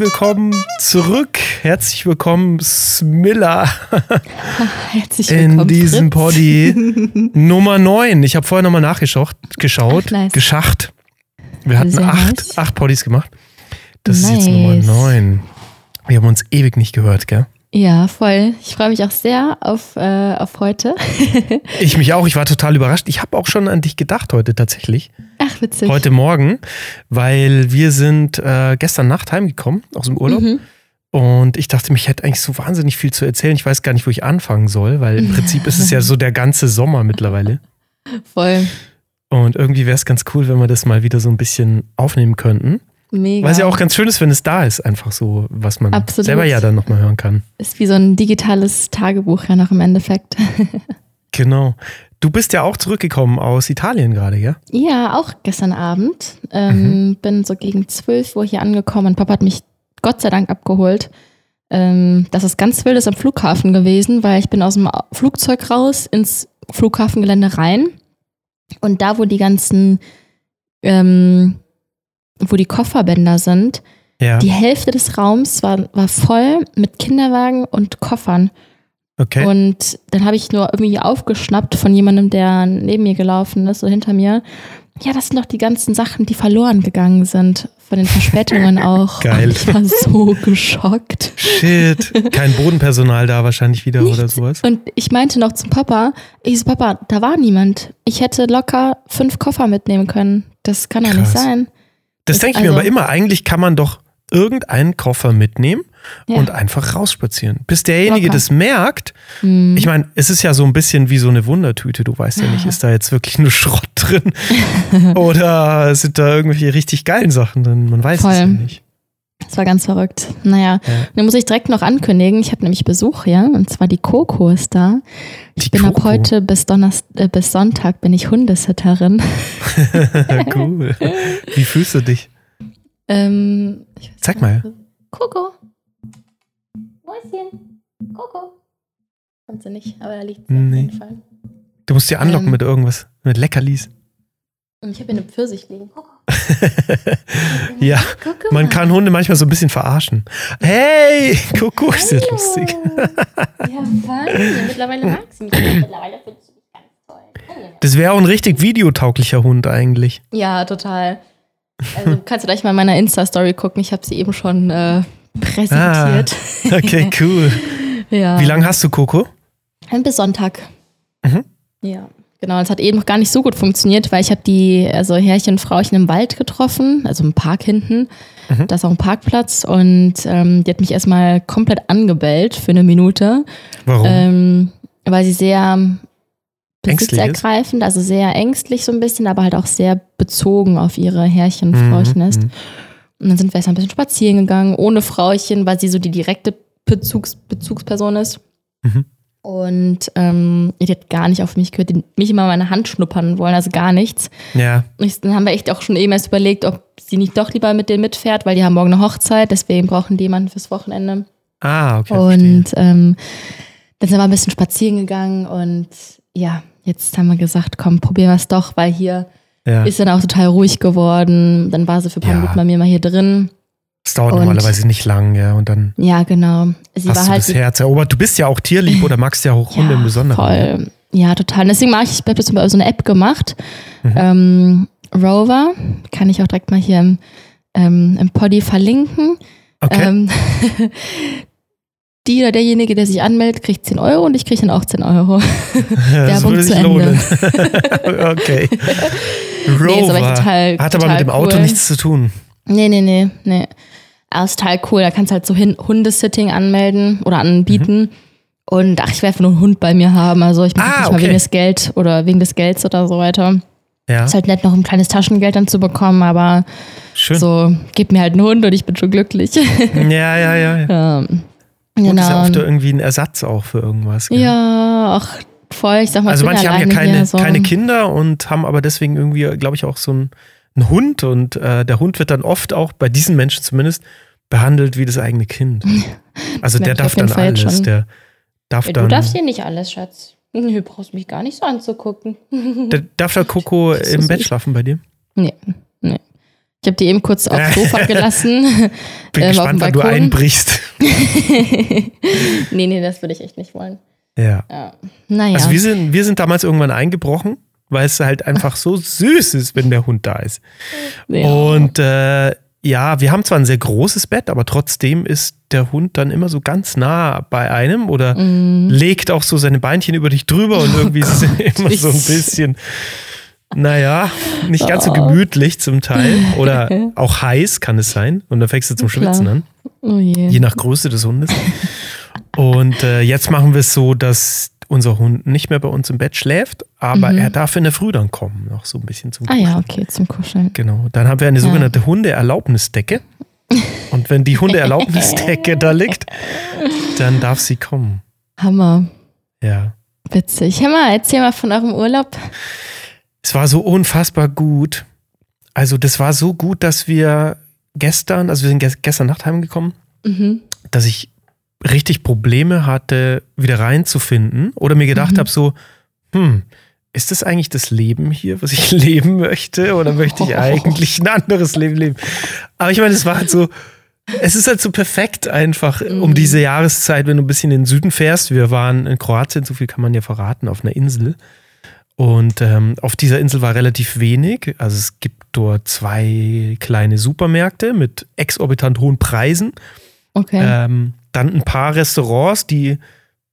Willkommen zurück. Herzlich willkommen, Smilla. Herzlich willkommen. In diesem Fritz. Poddy Nummer 9. Ich habe vorher nochmal nachgeschaut, geschaut, Ach, nice. geschacht. Wir hatten Sehr acht, nice. acht Poddies gemacht. Das ist jetzt Nice. Nummer 9. Wir haben uns ewig nicht gehört, gell? Ja, voll. Ich freue mich auch sehr auf, äh, auf heute. Ich mich auch. Ich war total überrascht. Ich habe auch schon an dich gedacht heute tatsächlich. Ach, witzig. Heute Morgen, weil wir sind äh, gestern Nacht heimgekommen aus dem Urlaub. Mhm. Und ich dachte, mich hätte eigentlich so wahnsinnig viel zu erzählen. Ich weiß gar nicht, wo ich anfangen soll, weil im Prinzip ist es ja so der ganze Sommer mittlerweile. Voll. Und irgendwie wäre es ganz cool, wenn wir das mal wieder so ein bisschen aufnehmen könnten. Mega. Es ja auch ganz schön ist, wenn es da ist, einfach so, was man Absolut. selber ja dann nochmal hören kann. ist wie so ein digitales Tagebuch ja noch im Endeffekt. Genau. Du bist ja auch zurückgekommen aus Italien gerade, ja? ja, auch gestern Abend. Ähm, Bin so gegen 12 Uhr hier angekommen und Papa hat mich Gott sei Dank abgeholt. Ähm, das ist ganz wild ist am Flughafen gewesen, weil ich bin aus dem Flugzeug raus ins Flughafengelände rein. Und da, wo die ganzen, ähm, wo die Kofferbänder sind, Ja. die Hälfte des Raums war, war voll mit Kinderwagen und Koffern. okay. Und dann habe ich nur irgendwie aufgeschnappt von jemandem, der neben mir gelaufen ist, so hinter mir. Ja, das sind doch die ganzen Sachen, die verloren gegangen sind. Von den Verspätungen auch. Geil. Ich war so geschockt. Shit. Kein Bodenpersonal da wahrscheinlich wieder oder Nichts. sowas. Und ich meinte noch zum Papa, ich so, Papa, da war niemand. Ich hätte locker fünf Koffer mitnehmen können. Das kann doch nicht sein. Das denke ich mir also- aber immer. Eigentlich kann man doch irgendeinen Koffer mitnehmen Ja. und einfach rausspazieren. Bis derjenige Locker. das merkt. Hm. Ich meine, es ist ja so ein bisschen wie so eine Wundertüte. Du weißt ja nicht, ist da jetzt wirklich nur Schrott drin oder sind da irgendwelche richtig geilen Sachen drin? Man weiß es Voll. ja nicht. Das war ganz verrückt. Naja, Ja. dann muss ich direkt noch ankündigen, ich habe nämlich Besuch hier und zwar die Coco ist da. Ich Die bin ab Coco. heute bis, Donnerst äh, bis Sonntag bin ich Hundesitterin. cool. Wie fühlst du dich? Ähm, Zeig mal. Coco. Mäuschen. Coco. Kommt sie nicht, aber da liegt sie Nee. auf jeden Fall. Du musst dir anlocken Ähm. mit irgendwas, mit Leckerlis. Und ich habe hier eine Pfirsich liegen. Coco. ja, man kann Hunde manchmal so ein bisschen verarschen. Hey, Kuckuck, ist ja lustig. Ja, fein. Mittlerweile mag sie mich. Mittlerweile findest du mich ganz toll. Das wäre auch ein richtig videotauglicher Hund eigentlich. Ja, total. Also du kannst du gleich mal in meiner Insta-Story gucken. Ich habe sie eben schon äh, präsentiert. Okay, cool. ja. Wie lange hast du Coco? Bis Sonntag. Mhm. Ja, genau. Es hat eben noch gar nicht so gut funktioniert, weil ich habe die, also Herrchen und Frauchen im Wald getroffen, also im Park hinten. Mhm. Da ist auch ein Parkplatz und ähm, die hat mich erstmal komplett angebellt für eine Minute, Warum? ähm, weil sie sehr ist? besitzergreifend, also sehr ängstlich so ein bisschen, aber halt auch sehr bezogen auf ihre Herrchen und Mhm, Frauchen ist. mhm. Und dann sind wir erstmal ein bisschen spazieren gegangen, ohne Frauchen, weil sie so die direkte Bezugs Bezugsperson ist. Mhm. Und ähm, die hat gar nicht auf mich gehört, die mich immer meine Hand schnuppern wollen, also gar nichts. Ja, Und ich, dann haben wir echt auch schon eben erst überlegt, ob sie nicht doch lieber mit denen mitfährt, weil die haben morgen eine Hochzeit, deswegen brauchen die jemanden fürs Wochenende. ah, okay. und ähm, dann sind wir ein bisschen spazieren gegangen und ja, jetzt haben wir gesagt, komm, probieren wir es doch, weil hier ja. ist dann auch total ruhig geworden. Dann war sie für ein paar Ja. Minuten bei mir mal hier drin. Es dauert und- normalerweise nicht lang, ja. Und dann Ja, genau. Sie hast war du halt das Herz erobert. Du bist ja auch tierlieb oder magst ja auch Hunde im Besonderen. Voll. Ja, total. Deswegen mache ich, ich habe jetzt über so eine App gemacht. Mhm. Ähm, Rover, kann ich auch direkt mal hier im, ähm, im Poddy verlinken. Okay. Ähm, die oder derjenige, der sich anmeldet, kriegt 10 Euro und ich kriege dann auch 10 Euro. das Werbung würde sich zu Ende. lohnen. okay. Rover. Nee, aber total- Hat aber total mit dem Auto cool. nichts zu tun. Nee, nee, nee, nee. Aber ist total cool. Da kannst du halt so Hin Hundesitting anmelden oder anbieten. Und ach, ich einfach nur einen Hund bei mir haben. Also ich mache Mhm. Ah, nicht mal okay. wegen des Geld oder wegen des Gelds oder so weiter. Ja, Ist halt nett, noch ein kleines Taschengeld dann zu bekommen, aber schön. so, gib mir halt einen Hund und ich bin schon glücklich. Ja, ja, ja. ja. ähm, Und ist ja genau. oft irgendwie ein Ersatz auch für irgendwas. gell? ja, ach, voll. Ich sag mal, Also manche haben ja keine, so. keine Kinder und haben aber deswegen irgendwie, glaube ich, auch so einen, einen Hund. Und äh, der Hund wird dann oft auch, bei diesen Menschen zumindest, behandelt wie das eigene Kind. Also der darf dann Fall alles. Der darf Ja, dann. Du darfst hier nicht alles, Schatz. Du brauchst mich gar nicht so anzugucken. der, darf der Coco im Bett schlafen bei dir? Nee, nee. Ich habe die eben kurz aufs Sofa gelassen. Bin ähm, gespannt, wann du einbrichst. nee, nee, das würde ich echt nicht wollen. Ja. Ja. Naja. Also wir sind, wir sind damals irgendwann eingebrochen, weil es halt einfach so süß ist, wenn der Hund da ist. ja. Und äh, ja, wir haben zwar ein sehr großes Bett, aber trotzdem ist der Hund dann immer so ganz nah bei einem oder Mhm. legt auch so seine Beinchen über dich drüber und irgendwie ist es immer so ein bisschen, naja, nicht ganz so Oh. gemütlich zum Teil oder auch heiß kann es sein und dann fängst du zum. Schwitzen an, oh je. je nach Größe des Hundes. Und äh, jetzt machen wir es so, dass unser Hund nicht mehr bei uns im Bett schläft, aber Mhm. er darf in der Früh dann kommen, noch so ein bisschen zum Ah ja, okay, zum Kuscheln. Genau. Dann haben wir eine sogenannte Hundeerlaubnisdecke. Und wenn die Hundeerlaubnisdecke da liegt, dann darf sie kommen. Hammer. Ja. Witzig. Mal, erzähl mal von eurem Urlaub. Es war so unfassbar gut. Also, das war so gut, dass wir gestern, also wir sind ges- gestern Nacht heimgekommen, Mhm. dass ich richtig Probleme hatte, wieder reinzufinden oder mir gedacht Mhm. habe, so, hm, ist das eigentlich das Leben hier, was ich leben möchte oder möchte ich eigentlich ein anderes Leben leben? Aber ich meine, es war halt so, es ist halt so perfekt einfach um Mhm. diese Jahreszeit, wenn du ein bisschen in den Süden fährst. Wir waren in Kroatien, so viel kann man ja verraten, auf einer Insel. Und ähm, auf dieser Insel war relativ wenig. Also es gibt dort zwei kleine Supermärkte mit exorbitant hohen Preisen. Okay. Ähm, dann ein paar Restaurants, die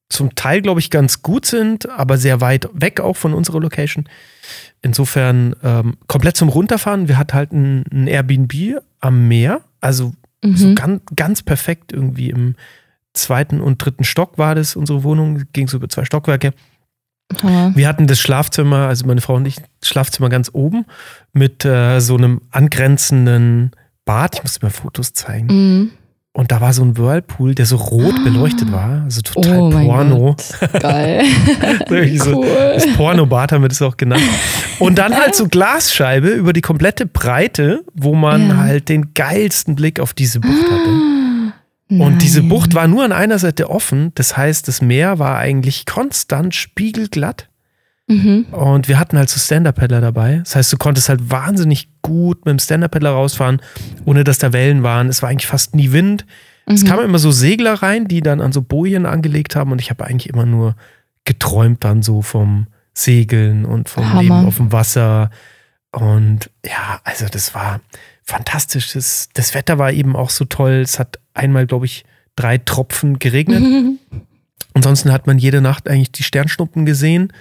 zum Teil, glaube ich, ganz gut sind, aber sehr weit weg auch von unserer Location. Insofern ähm, komplett zum Runterfahren. Wir hatten halt ein, ein Airbnb am Meer, also so mhm. ganz, ganz perfekt irgendwie im zweiten und dritten Stock war das unsere Wohnung, ging so über zwei Stockwerke. Hammer. Wir hatten das Schlafzimmer, also meine Frau und ich, Schlafzimmer ganz oben mit äh, so einem angrenzenden Bad. Ich muss dir mal Fotos zeigen. Mhm. Und da war so ein Whirlpool, der so rot beleuchtet war. Also total Oh Porno. Geil. Wirklich so, cool. das Pornobad haben wir das auch genannt. Und dann halt so Glasscheibe über die komplette Breite, wo man Ja. halt den geilsten Blick auf diese Bucht hatte. Und diese Nein. Bucht war nur an einer Seite offen. Das heißt, das Meer war eigentlich konstant spiegelglatt. Mhm. Und wir hatten halt so Stand-Up-Paddler dabei. Das heißt, du konntest halt wahnsinnig gut mit dem Stand-Up-Paddler rausfahren, ohne dass da Wellen waren. Es war eigentlich fast nie Wind. Es Mhm. kamen immer so Segler rein, die dann an so Bojen angelegt haben. Und ich habe eigentlich immer nur geträumt dann so vom Segeln und vom Hammer. Leben auf dem Wasser. Und ja, also das war fantastisch. Das, das Wetter war eben auch so toll. Es hat einmal, glaube ich, drei Tropfen geregnet. Ansonsten hat man jede Nacht eigentlich die Sternschnuppen gesehen.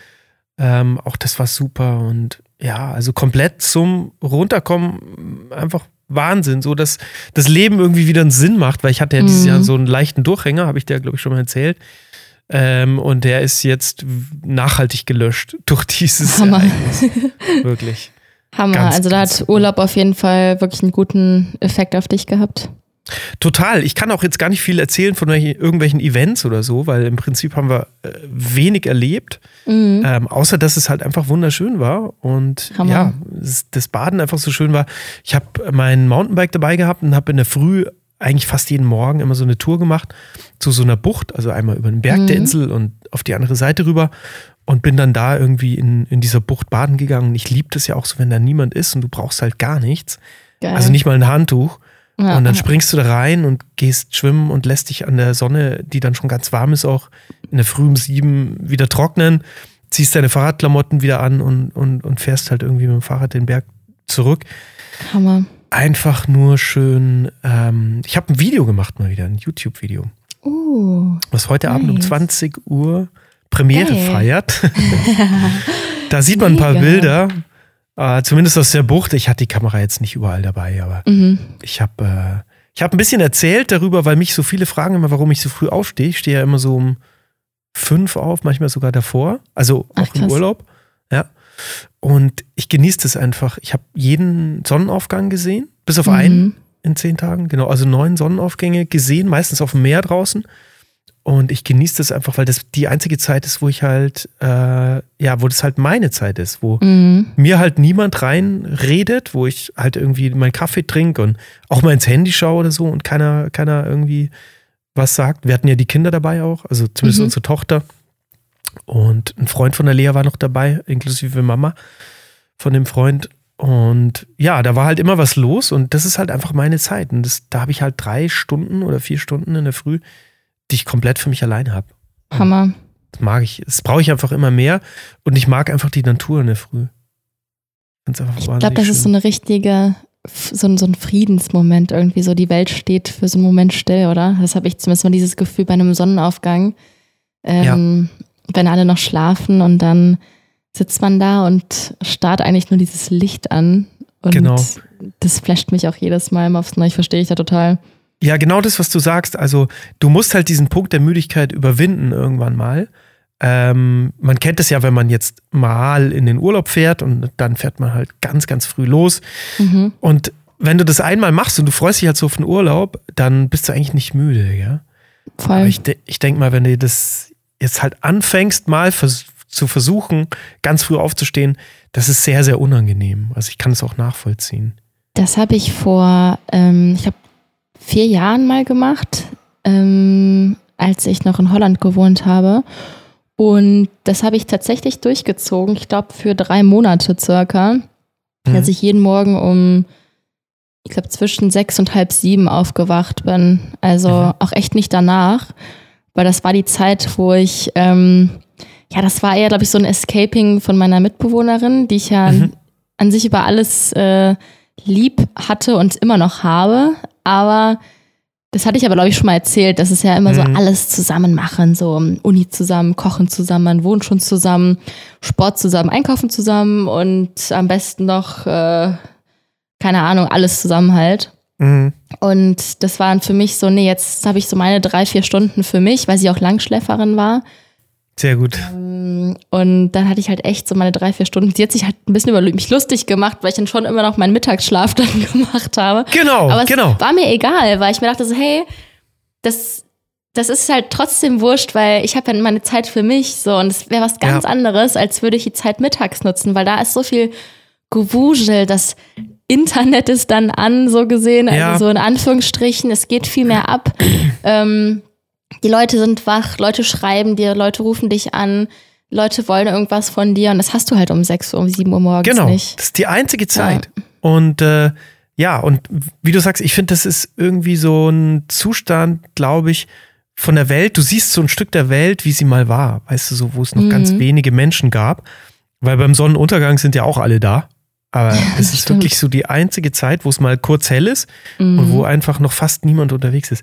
Ähm, auch das war super und ja, also komplett zum Runterkommen einfach Wahnsinn, so dass das Leben irgendwie wieder einen Sinn macht, weil ich hatte ja dieses Mhm. Jahr so einen leichten Durchhänger, habe ich dir, glaube ich, schon mal erzählt. Ähm, und der ist jetzt nachhaltig gelöscht durch dieses Hammer. Ereignis. Wirklich. Hammer. Ganz, also da hat Urlaub auf jeden Fall wirklich einen guten Effekt auf dich gehabt. Total. Ich kann auch jetzt gar nicht viel erzählen von welchen, irgendwelchen Events oder so, weil im Prinzip haben wir äh, wenig erlebt. Mhm. Ähm, außer dass es halt einfach wunderschön war und Hammer. ja, das Baden einfach so schön war. Ich habe mein Mountainbike dabei gehabt und habe in der Früh eigentlich fast jeden Morgen immer so eine Tour gemacht zu so einer Bucht, also einmal über den Berg Mhm. der Insel und auf die andere Seite rüber und bin dann da irgendwie in, in dieser Bucht baden gegangen. Ich liebe das ja auch so, wenn da niemand ist und du brauchst halt gar nichts. Geil. Also nicht mal ein Handtuch. Ja, und dann ja. springst du da rein und gehst schwimmen und lässt dich an der Sonne, die dann schon ganz warm ist, auch in der Früh um sieben wieder trocknen, ziehst deine Fahrradklamotten wieder an und, und, und fährst halt irgendwie mit dem Fahrrad den Berg zurück. Hammer. Einfach nur schön. Ähm, ich habe ein Video gemacht mal wieder, ein YouTube-Video, Uh. was heute Abend um Nice. 20 Uhr Premiere Geil. feiert. da sieht man ein paar Mega. Bilder, äh, zumindest aus der Bucht. Ich hatte die Kamera jetzt nicht überall dabei, aber Mhm. ich habe äh, ich hab ein bisschen erzählt darüber, weil mich so viele fragen immer, warum ich so früh aufstehe. Ich stehe ja immer so um fünf auf, manchmal sogar davor, also Ach, auch im krass. Urlaub. Ja. Und ich genieße das einfach. Ich habe jeden Sonnenaufgang gesehen, bis auf einen Mhm. in zehn Tagen. Genau, also neun Sonnenaufgänge gesehen, meistens auf dem Meer draußen. Und ich genieße das einfach, weil das die einzige Zeit ist, wo ich halt, äh, ja, wo das halt meine Zeit ist, wo Mhm. mir halt niemand reinredet, wo ich halt irgendwie meinen Kaffee trinke und auch mal ins Handy schaue oder so und keiner, keiner irgendwie was sagt. Wir hatten ja die Kinder dabei auch, also zumindest Mhm. unsere Tochter. Und ein Freund von der Lea war noch dabei, inklusive Mama von dem Freund. Und ja, da war halt immer was los und das ist halt einfach meine Zeit. Und das, da habe ich halt drei Stunden oder vier Stunden in der Früh, die ich komplett für mich allein habe. Hammer. Das mag ich. Das brauche ich einfach immer mehr und ich mag einfach die Natur in der Früh. Ich glaube, das schön. ist so eine richtige, so ein, so ein Friedensmoment irgendwie. So die Welt steht für so einen Moment still, oder? Das habe ich zumindest mal dieses Gefühl bei einem Sonnenaufgang. Ähm, ja. Wenn alle noch schlafen und dann sitzt man da und starrt eigentlich nur dieses Licht an. Und genau. das flasht mich auch jedes Mal aufs Neue. Verstehe ich da total. Ja, genau das, was du sagst. Also, du musst halt diesen Punkt der Müdigkeit überwinden irgendwann mal. Ähm, man kennt es ja, wenn man jetzt mal in den Urlaub fährt und dann fährt man halt ganz, ganz früh los. Mhm. Und wenn du das einmal machst und du freust dich halt so auf den Urlaub, dann bist du eigentlich nicht müde, ja. Voll. Aber ich, de ich denke mal, wenn du das jetzt halt anfängst, mal vers zu versuchen, ganz früh aufzustehen, das ist sehr, sehr unangenehm. Also ich kann es auch nachvollziehen. Das habe ich vor, ähm, ich glaube, vier Jahren mal gemacht, ähm, als ich noch in Holland gewohnt habe. Und das habe ich tatsächlich durchgezogen, ich glaube für drei Monate circa, mhm. dass ich jeden Morgen um, ich glaube, zwischen sechs und halb sieben aufgewacht bin. Also mhm. auch echt nicht danach, weil das war die Zeit, wo ich, ähm, ja, das war eher, glaube ich, so ein Escaping von meiner Mitbewohnerin, die ich ja mhm. an sich über alles äh, lieb hatte und immer noch habe. Aber das hatte ich aber, glaube ich, schon mal erzählt, dass es ja immer mhm. so alles zusammen machen, so Uni zusammen, Kochen zusammen, wohnt schon zusammen, Sport zusammen, Einkaufen zusammen und am besten noch, äh, keine Ahnung, alles zusammen halt. Mhm. Und das waren für mich so, nee, jetzt habe ich so meine drei, vier Stunden für mich, weil sie auch Langschläferin war. Sehr gut. Ähm, und dann hatte ich halt echt so meine drei, vier Stunden. Sie hat sich halt ein bisschen über mich lustig gemacht, weil ich dann schon immer noch meinen Mittagsschlaf dann gemacht habe. Genau, Aber genau. war mir egal, weil ich mir dachte so, hey, das, das ist halt trotzdem wurscht, weil ich habe ja meine Zeit für mich so und es wäre was ganz ja. anderes, als würde ich die Zeit mittags nutzen, weil da ist so viel Gewusel, das Internet ist dann an, so gesehen, also ja. so in Anführungsstrichen, es geht viel mehr ab. ähm, die Leute sind wach, Leute schreiben dir, Leute rufen dich an, Leute wollen irgendwas von dir und das hast du halt um 6 Uhr, um 7 Uhr morgens genau, nicht. Genau, das ist die einzige Zeit. Ja. Und äh, ja, und wie du sagst, ich finde, das ist irgendwie so ein Zustand, glaube ich, von der Welt. Du siehst so ein Stück der Welt, wie sie mal war, weißt du, so, wo es noch mhm. ganz wenige Menschen gab. Weil beim Sonnenuntergang sind ja auch alle da. Aber es ist stimmt. wirklich so die einzige Zeit, wo es mal kurz hell ist mhm. und wo einfach noch fast niemand unterwegs ist.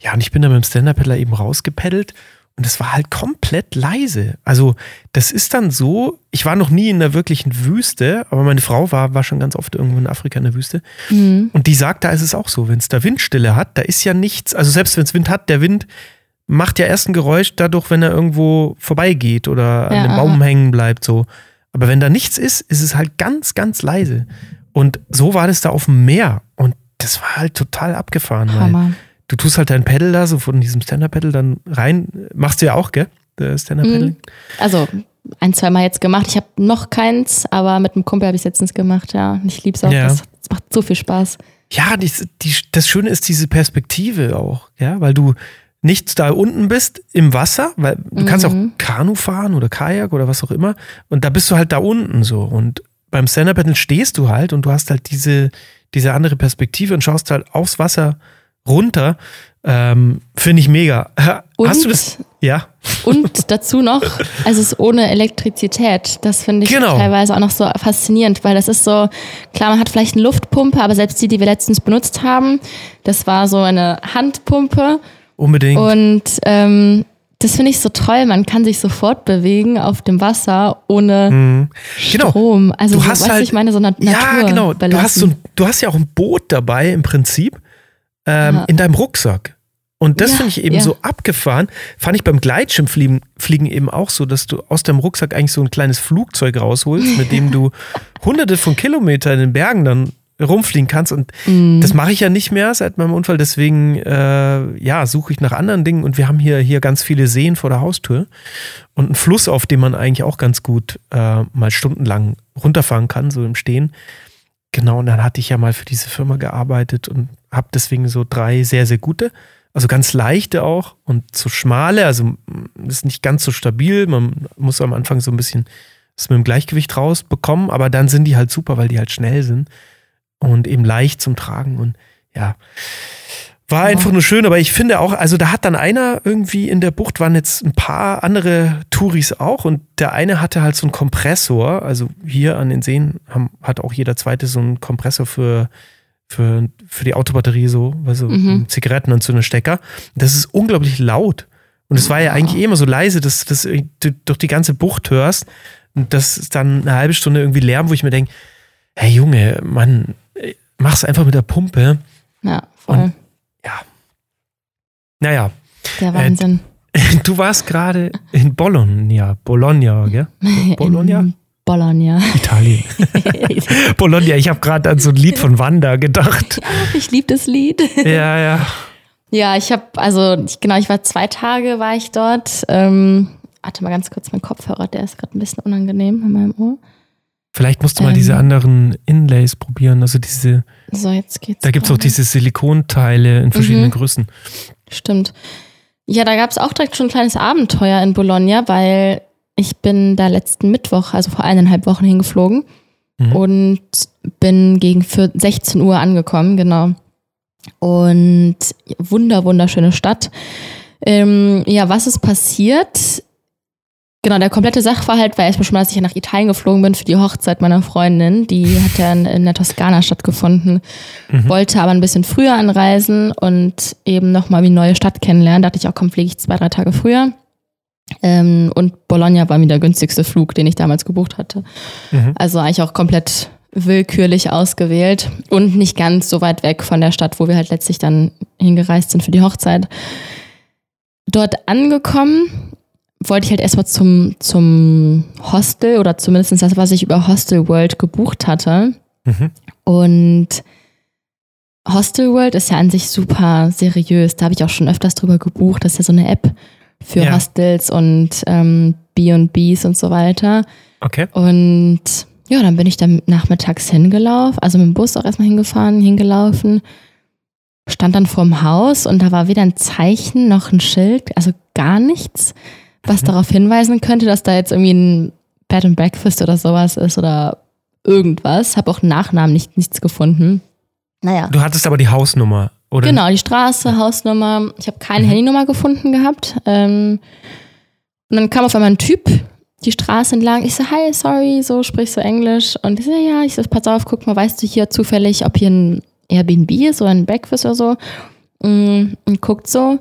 Ja, und ich bin da mit dem Stand-Up-Paddler eben rausgepeddelt und es war halt komplett leise. Also, das ist dann so, ich war noch nie in der wirklichen Wüste, aber meine Frau war, war schon ganz oft irgendwo in Afrika in der Wüste. Mhm. Und die sagt, da ist es auch so, wenn es da Windstille hat, da ist ja nichts, also selbst wenn es Wind hat, der Wind macht ja erst ein Geräusch dadurch, wenn er irgendwo vorbeigeht oder an ja, einem Baum aha. hängen bleibt, so. Aber wenn da nichts ist, ist es halt ganz, ganz leise. Und so war das da auf dem Meer. Und das war halt total abgefahren. Hammer. du tust halt dein Pedal da, so von diesem Stand-Up-Pedal dann rein. Machst du ja auch, gell? Stand-Up-Pedal. Mhm. Also ein, zwei Mal jetzt gemacht. Ich habe noch keins, aber mit einem Kumpel habe ich es letztens gemacht, ja. Und ich liebe es auch. Ja. Das, das, macht so viel Spaß. Ja, die, die, das Schöne ist diese Perspektive auch, ja, weil du, nicht da unten bist im Wasser, weil du mhm. kannst auch mhm. Kanu fahren oder Kajak oder was auch immer und da bist du halt da unten so und beim Stand-Up Paddle stehst du halt und du hast halt diese, diese andere Perspektive und schaust halt aufs Wasser runter. Ähm, Finde ich mega. Und, hast du das? Ja. Und dazu noch, also es ist ohne Elektrizität. Das finde ich genau. teilweise auch noch so faszinierend, weil das ist so, klar, man hat vielleicht eine Luftpumpe, aber selbst die, die wir letztens benutzt haben, das war so eine Handpumpe Unbedingt. Und ähm, das finde ich so toll. Man kann sich sofort bewegen auf dem Wasser ohne mhm. genau. Strom. Also, du hast halt, ich meine, so eine Natur Ja, genau. Du hast, so ein, du hast ja auch ein Boot dabei im Prinzip ähm, ja. in deinem Rucksack. Und das ja, finde ich eben ja. so abgefahren. Fand ich beim Gleitschirmfliegen Fliegen eben auch so, dass du aus deinem Rucksack eigentlich so ein kleines Flugzeug rausholst, mit dem du hunderte von Kilometern in den Bergen dann rumfliegen kannst. Und mm. das mache ich ja nicht mehr seit meinem Unfall. Deswegen, äh, ja, suche ich nach anderen Dingen. Und wir haben hier, hier ganz viele Seen vor der Haustür und einen Fluss, auf dem man eigentlich auch ganz gut äh, mal stundenlang runterfahren kann, so im Stehen. Genau, und dann hatte ich ja mal für diese Firma gearbeitet und habe deswegen so drei sehr, sehr gute, also ganz leichte auch und so schmale, also ist nicht ganz so stabil. Man muss am Anfang so ein bisschen es mit dem Gleichgewicht rausbekommen, aber dann sind die halt super, weil die halt schnell sind und eben leicht zum Tragen und ja. War einfach nur schön, aber ich finde auch, also da hat dann einer irgendwie in der Bucht, waren jetzt ein paar andere Touris auch und der eine hatte halt so einen Kompressor, also hier an den Seen haben, hat auch jeder zweite so einen Kompressor für, für, für die Autobatterie so, also mhm. Zigaretten und so eine Stecker. Das ist unglaublich laut. Und es war ja eigentlich eh immer so leise, dass, dass du durch die ganze Bucht hörst. Und das ist dann eine halbe Stunde irgendwie Lärm, wo ich mir denke, hey Junge, Mann, mach's einfach mit der Pumpe. Ja, voll. Und ja. Naja. Der Wahnsinn. Äh, du warst gerade in Bologna. Bologna, gell? Bologna? Bologna. Italien. Bologna, ich habe gerade an so ein Lied von Wanda gedacht. Ja, ich liebe das Lied. Ja, ja. Ja, ich habe, also ich, genau, ich war zwei Tage, war ich dort. Ähm, warte mal ganz kurz, mein Kopfhörer, der ist gerade ein bisschen unangenehm in meinem Ohr. Vielleicht musst du mal ähm, diese anderen Inlays probieren, also diese. So, jetzt geht's. Da gibt es auch diese Silikonteile in verschiedenen mhm. Größen. Stimmt. Ja, da gab es auch direkt schon ein kleines Abenteuer in Bologna, weil ich bin da letzten Mittwoch, also vor eineinhalb Wochen hingeflogen mhm. und bin gegen 16 Uhr angekommen, genau. Und wunder, wunderschöne Stadt. Ähm, ja, was ist passiert? Genau, der komplette Sachverhalt war erstmal schon mal, dass ich nach Italien geflogen bin für die Hochzeit meiner Freundin. Die hat ja in, der Toskana stattgefunden. Mhm. Wollte aber ein bisschen früher anreisen und eben nochmal wie eine neue Stadt kennenlernen. Da dachte ich auch, komm, fliege ich zwei, drei Tage früher. Ähm, und Bologna war mir der günstigste Flug, den ich damals gebucht hatte. Mhm. Also eigentlich auch komplett willkürlich ausgewählt und nicht ganz so weit weg von der Stadt, wo wir halt letztlich dann hingereist sind für die Hochzeit. Dort angekommen wollte ich halt erstmal zum, zum Hostel oder zumindest das, was ich über Hostel World gebucht hatte. Mhm. Und Hostel World ist ja an sich super seriös. Da habe ich auch schon öfters drüber gebucht. Das ist ja so eine App für ja. Hostels und ähm, B&Bs und so weiter. Okay. Und ja, dann bin ich dann nachmittags hingelaufen, also mit dem Bus auch erstmal hingefahren, hingelaufen, stand dann vorm Haus und da war weder ein Zeichen noch ein Schild, also gar nichts was mhm. darauf hinweisen könnte, dass da jetzt irgendwie ein Bed and Breakfast oder sowas ist oder irgendwas. Habe auch Nachnamen nicht, nichts gefunden. Naja. Du hattest aber die Hausnummer, oder? Genau, die Straße, Hausnummer. Ich habe keine mhm. Handynummer gefunden gehabt. Ähm, und dann kam auf einmal ein Typ die Straße entlang. Ich so, hi, sorry, so sprichst du Englisch. Und ich so, ja, ich so, pass auf, guck mal, weißt du hier zufällig, ob hier ein Airbnb ist oder ein Breakfast oder so? Mm, und guckt so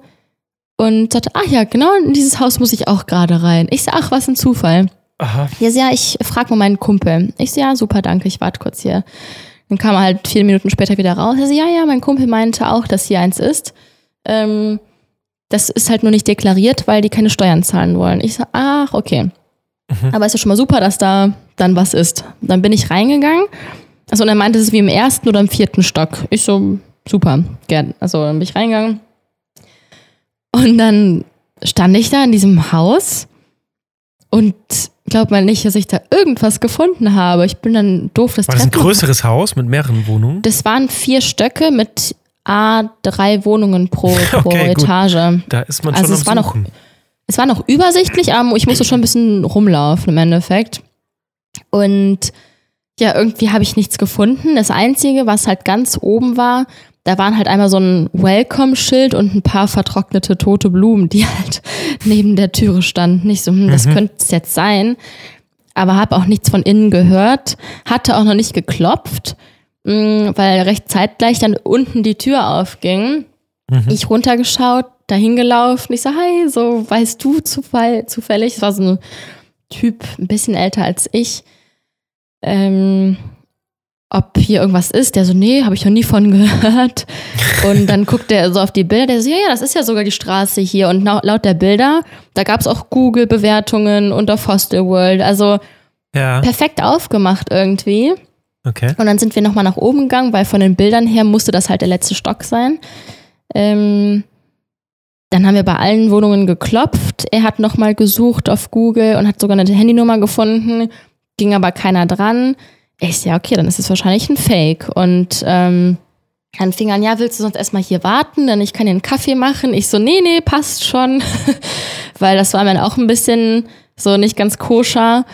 und sagte, ach ja, genau in dieses Haus muss ich auch gerade rein. Ich so, ach, was ein Zufall. Aha. Ja, ja, ich frag mal meinen Kumpel. Ich so, ja, super, danke, ich warte kurz hier. Dann kam er halt vier Minuten später wieder raus. Er so, ja, ja, mein Kumpel meinte auch, dass hier eins ist. Ähm, das ist halt nur nicht deklariert, weil die keine Steuern zahlen wollen. Ich so, ach, okay. Mhm. Aber ist ja schon mal super, dass da dann was ist. Dann bin ich reingegangen. Also, und er meinte, es ist wie im ersten oder im vierten Stock. Ich so, super, gern. Also, dann bin ich reingegangen und dann stand ich da in diesem Haus und glaub mal nicht, dass ich da irgendwas gefunden habe. Ich bin dann doof das War das ein größeres Haus mit mehreren Wohnungen? Das waren vier Stöcke mit A drei Wohnungen pro, pro okay, Etage. Gut. Da ist man schon also es war noch Es war noch übersichtlich, aber ich musste schon ein bisschen rumlaufen im Endeffekt. Und ja, irgendwie habe ich nichts gefunden. Das Einzige, was halt ganz oben war, da waren halt einmal so ein Welcome-Schild und ein paar vertrocknete tote Blumen, die halt neben der Türe standen. Nicht so, hm, das mhm. könnte es jetzt sein. Aber habe auch nichts von innen gehört, hatte auch noch nicht geklopft, hm, weil recht zeitgleich dann unten die Tür aufging. Mhm. Ich runtergeschaut, dahin gelaufen. Ich so, hi, so weißt du zufall, zufällig. Es war so ein Typ, ein bisschen älter als ich. Ähm, ob hier irgendwas ist. Der so, nee, habe ich noch nie von gehört. Und dann guckt er so auf die Bilder, der so, ja, ja, das ist ja sogar die Straße hier. Und laut der Bilder, da gab es auch Google-Bewertungen und auf Hostel World. Also ja. perfekt aufgemacht irgendwie. Okay. Und dann sind wir nochmal nach oben gegangen, weil von den Bildern her musste das halt der letzte Stock sein. Ähm, dann haben wir bei allen Wohnungen geklopft. Er hat nochmal gesucht auf Google und hat sogar eine Handynummer gefunden. Ging aber keiner dran. Ich ja, okay, dann ist es wahrscheinlich ein Fake. Und ähm, dann fing an, ja, willst du sonst erstmal hier warten? Dann ich kann dir einen Kaffee machen. Ich so, nee, nee, passt schon. Weil das war mir auch ein bisschen so nicht ganz koscher.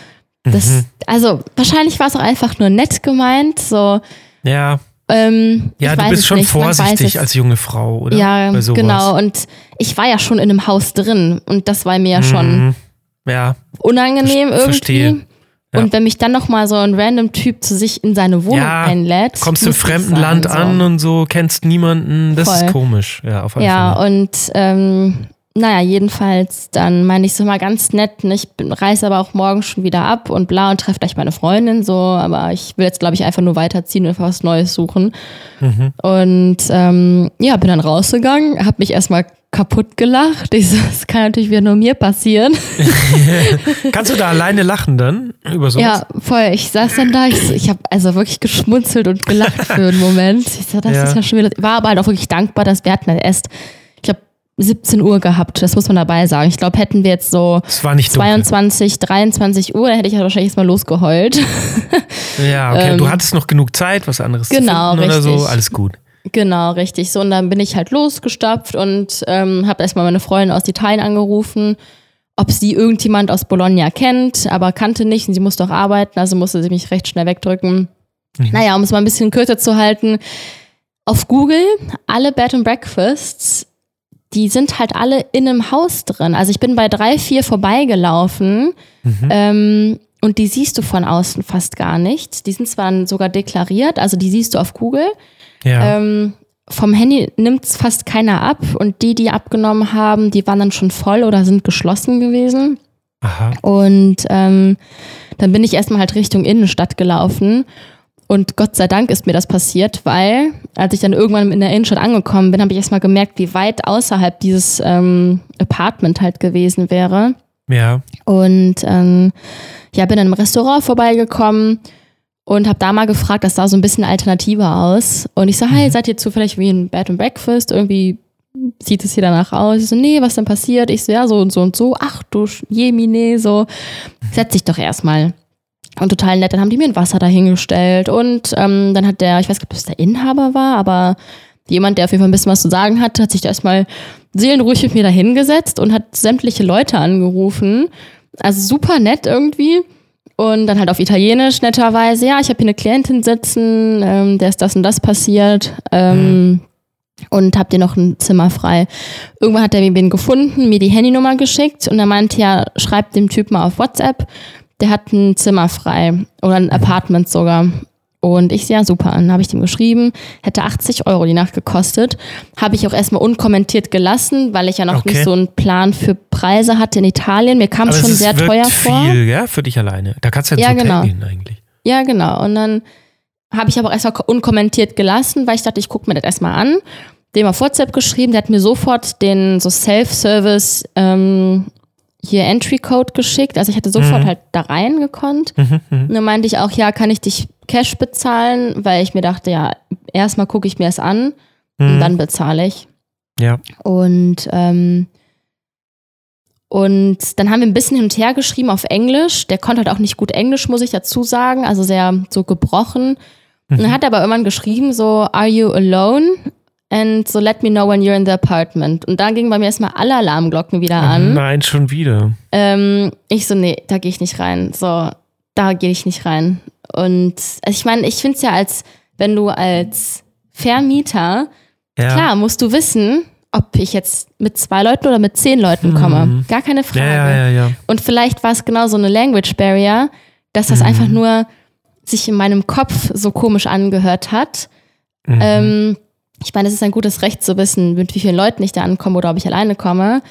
Das, Mhm. also wahrscheinlich war es auch einfach nur nett gemeint. So, Ja, ähm, ja du bist schon nicht, vorsichtig als junge Frau, oder? Ja, genau. Und ich war ja schon in einem Haus drin und das war mir ja schon Mhm. Ja, unangenehm Ver- irgendwie. verstehe. Ja. Und wenn mich dann nochmal so ein random Typ zu sich in seine Wohnung Ja, einlädt. kommst im muss ich fremden Land so. an und so, kennst niemanden, das Voll. ist komisch. Ja, auf Ja, Fälle. und ähm, naja, jedenfalls, dann meine ich so mal ganz nett, ne, ich bin- reise aber auch morgen schon wieder ab und bla und treffe gleich meine Freundin so, aber ich will jetzt, glaube ich, einfach nur weiterziehen und einfach was Neues suchen. Mhm. Und ähm, ja, bin dann rausgegangen, habe mich erstmal kaputt gelacht. Ich so, das kann natürlich wieder nur mir passieren. Kannst du da alleine lachen dann über sowas? Ja, voll. Ich saß dann da, ich, ich habe also wirklich geschmunzelt und gelacht für einen Moment. Ich so, das Ja. ist ja schon wieder. War aber halt auch wirklich dankbar, dass wir hatten halt erst, ich glaube, 17 Uhr gehabt. Das muss man dabei sagen. Ich glaube, hätten wir jetzt so Es war nicht dunkel. 22, 23 Uhr, dann hätte ich halt wahrscheinlich erstmal losgeheult. Ja, okay. Ähm, du hattest noch genug Zeit, was anderes Genau, zu finden oder so. Alles gut. Genau, richtig. So, und dann bin ich halt losgestapft und ähm, habe erstmal meine Freundin aus Italien angerufen, ob sie irgendjemand aus Bologna kennt, aber kannte nicht und sie musste auch arbeiten, also musste sie mich recht schnell wegdrücken. Mhm. Naja, um es mal ein bisschen kürzer zu halten, auf Google, alle Bed and Breakfasts, die sind halt alle in einem Haus drin. Also ich bin bei drei, vier vorbeigelaufen Mhm. ähm, und die siehst du von außen fast gar nicht. Die sind zwar sogar deklariert, also die siehst du auf Google. Ja. Ähm, vom Handy nimmt es fast keiner ab und die, die abgenommen haben, die waren dann schon voll oder sind geschlossen gewesen. Aha. Und ähm, dann bin ich erstmal halt Richtung Innenstadt gelaufen. Und Gott sei Dank ist mir das passiert, weil als ich dann irgendwann in der Innenstadt angekommen bin, habe ich erstmal gemerkt, wie weit außerhalb dieses ähm, Apartment halt gewesen wäre. Ja. Und ähm, ja, bin dann im Restaurant vorbeigekommen und habe da mal gefragt, das sah so ein bisschen alternativer aus. Und ich so, hey, seid ihr zufällig wie ein Bed and Breakfast? Irgendwie sieht es hier danach aus. Ich so, nee, was denn passiert? Ich so, ja, so und so und so. Ach du Jemine, so. Setz dich doch erstmal. Und total nett, dann haben die mir ein Wasser dahingestellt. Und ähm, dann hat der, ich weiß nicht, ob das der Inhaber war, aber jemand, der auf jeden Fall ein bisschen was zu sagen hat, hat sich da erstmal seelenruhig mit mir da hingesetzt und hat sämtliche Leute angerufen. Also super nett irgendwie. Und dann halt auf Italienisch netterweise, ja, ich habe hier eine Klientin sitzen, ähm, der ist das und das passiert. Ähm, Und habt ihr noch ein Zimmer frei? Irgendwann hat er wen gefunden, mir die Handynummer geschickt und er meinte, ja, schreibt dem Typ mal auf WhatsApp, der hat ein Zimmer frei oder ein Apartment sogar. Und ich, ja, super, dann habe ich dem geschrieben, hätte 80 Euro die Nacht gekostet. Habe ich auch erstmal unkommentiert gelassen, weil ich ja noch Okay. nicht so einen Plan für Preise hatte in Italien. Mir kam es schon sehr teuer vor. viel, ja, für dich alleine. Da kannst du ja Ja, ins genau. gehen eigentlich. Ja, genau. Und dann habe ich aber erstmal unkommentiert gelassen, weil ich dachte, ich gucke mir das erstmal an. Dem auf WhatsApp geschrieben, der hat mir sofort den so Self-Service ähm, hier Entry-Code geschickt. Also ich hatte sofort Mhm. halt da rein gekonnt. Mhm, mhm. Und dann meinte ich auch, ja, kann ich dich Cash bezahlen? Weil ich mir dachte, ja, erstmal gucke ich mir es an und Mhm. dann bezahle ich. Ja. Und, ähm, und dann haben wir ein bisschen hin und her geschrieben auf Englisch. Der konnte halt auch nicht gut Englisch, muss ich dazu sagen, also sehr so gebrochen. Und dann hat er aber irgendwann geschrieben, so, are you alone? And so let me know when you're in the apartment. Und da gingen bei mir erstmal alle Alarmglocken wieder an. Nein, schon wieder. Ähm, ich so, nee, da gehe ich nicht rein. So, da gehe ich nicht rein. Und also ich meine, ich finde es ja als, wenn du als Vermieter Ja. Klar, musst du wissen, ob ich jetzt mit zwei Leuten oder mit zehn Leuten komme. Mhm. Gar keine Frage. Ja, ja, ja, ja. Und vielleicht war es genau so eine Language Barrier, dass das Mhm. einfach nur sich in meinem Kopf so komisch angehört hat. Mhm. Ähm, ich meine, es ist ein gutes Recht zu wissen, mit wie vielen Leuten ich da ankomme oder ob ich alleine komme.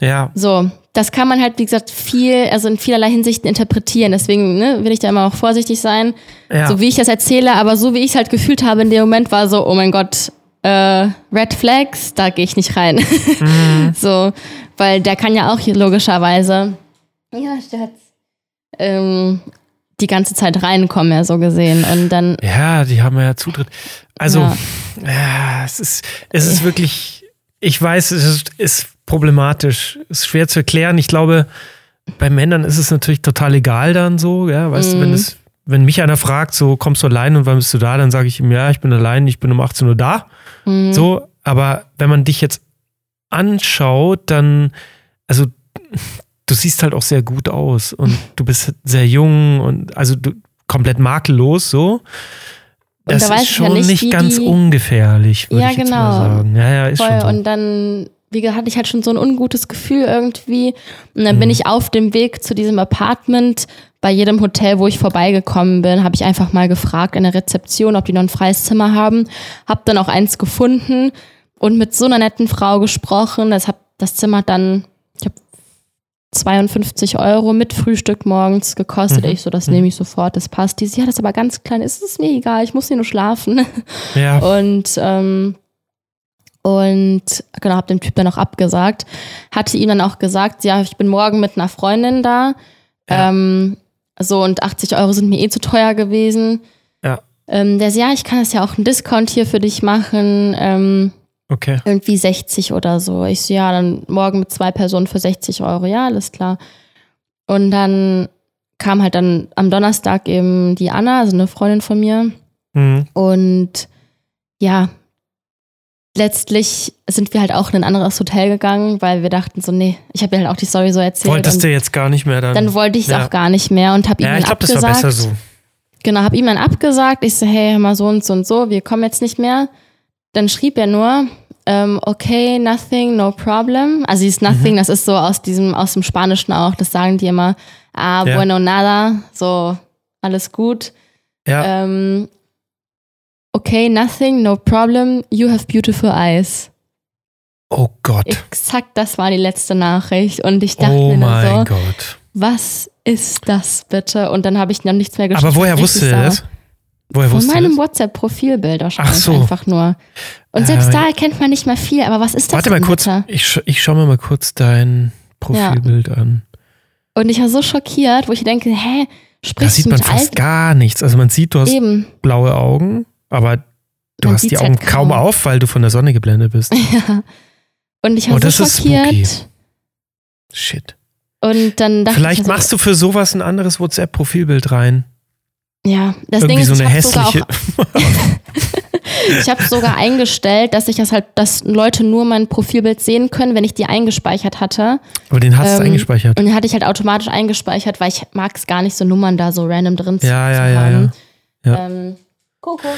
ja. So, das kann man halt, wie gesagt, viel, also in vielerlei Hinsichten interpretieren. Deswegen ne, will ich da immer auch vorsichtig sein ja. so wie ich das erzähle, aber so wie ich es halt gefühlt habe in dem Moment war so, oh mein Gott, äh, Red Flags, da gehe ich nicht rein. Mhm. so, weil der kann ja auch hier logischerweise, ja, der ähm, die ganze Zeit reinkommen, ja so gesehen. Und dann, Ja, die haben ja Zutritt. Also, Ja. ja. es ist, es ist wirklich, ich weiß, es ist, ist problematisch, es ist schwer zu erklären. Ich glaube, bei Männern ist es natürlich total egal dann so, ja, weißt du, wenn Mhm. es, wenn mich einer fragt, so kommst du allein und wann bist du da, dann sage ich ihm, ja, ich bin allein, ich bin um 18 Uhr da. mh, So, aber wenn man dich jetzt anschaut, dann, also du siehst halt auch sehr gut aus und du bist sehr jung und also du komplett makellos so. Das da ist ich ja schon nicht, nicht ganz die- ungefährlich, würde Ja, ich jetzt genau. mal sagen. Ja, ja, ist Voll. schon so. Und dann, wie gesagt, hatte ich halt schon so ein ungutes Gefühl irgendwie. Und dann Mhm. bin ich auf dem Weg zu diesem Apartment. Bei jedem Hotel, wo ich vorbeigekommen bin, habe ich einfach mal gefragt in der Rezeption, ob die noch ein freies Zimmer haben. Hab dann auch eins gefunden und mit so einer netten Frau gesprochen. Das, hat, das Zimmer dann, habe 52 Euro mit Frühstück morgens gekostet. Mhm. Ich so, das nehme ich sofort, das passt. Die ja, das ist aber ganz klein. Ist es mir egal, ich muss hier nur schlafen. ja. Und, ähm, und genau, habe dem Typ dann auch abgesagt. Hatte ihm dann auch gesagt, ja, ich bin morgen mit einer Freundin da. Ja. Ähm, so, und 80 Euro sind mir eh zu teuer gewesen. Ja. Ähm, der so, ja, ich kann das ja auch einen Discount hier für dich machen. Ähm, Okay. irgendwie 60 oder so. Ich so, ja, dann morgen mit zwei Personen für 60 Euro. Ja, alles klar. Und dann kam halt dann am Donnerstag eben die Anna, also eine Freundin von mir. Mhm. Und ja, letztlich sind wir halt auch in ein anderes Hotel gegangen, weil wir dachten so, nee, ich habe ihr halt auch die Story so erzählt. Wolltest du jetzt gar nicht mehr dann? dann wollte ich es Ja. auch gar nicht mehr und habe ihm ja, dann ich glaube, das abgesagt. war besser so. Genau, habe ihm dann abgesagt. Ich so, hey, hör mal so und so und so, wir kommen jetzt nicht mehr. Dann schrieb er nur, ähm, okay, nothing, no problem. Also dieses nothing, Mhm. das ist so aus diesem, aus dem Spanischen auch, das sagen die immer, ah, Ja. bueno nada, so, alles gut. Ja. Ähm, okay, nothing, no problem, you have beautiful eyes. oh Gott. Exakt, das war die letzte Nachricht. Und ich dachte Oh mir so, Gott. was ist das bitte? Und dann habe ich dann nichts mehr geschrieben. Aber woher wusste er das? Woher Von meinem? WhatsApp-Profilbild wahrscheinlich Ach so. einfach nur. Und Äh, selbst da erkennt man nicht mehr viel. Aber was ist das Warte mal kurz. bitte? Ich, sch ich schaue mir mal kurz dein Profilbild an. Und ich war so schockiert, wo ich denke, hä, Da sprichst sieht du man mit fast Alt? gar nichts. Also man sieht, du hast Eben. blaue Augen, aber du Man hast die Augen halt kaum kaum. auf, weil du von der Sonne geblendet bist. Ja. Und ich war Oh, so schockiert. Shit. Und dann dachte Vielleicht ich mir machst du für sowas ein anderes WhatsApp-Profilbild rein. Ja, das Irgendwie Ding ist, so eine ich habe sogar, ich hab sogar eingestellt, dass ich das halt, dass Leute nur mein Profilbild sehen können, wenn ich die eingespeichert hatte. aber den hast du Ähm, eingespeichert. Und den hatte ich halt automatisch eingespeichert, weil ich mag es gar nicht so Nummern da so random drin zu, Ja, zu ja, ja, haben. ja. Ja. Ähm, Coco,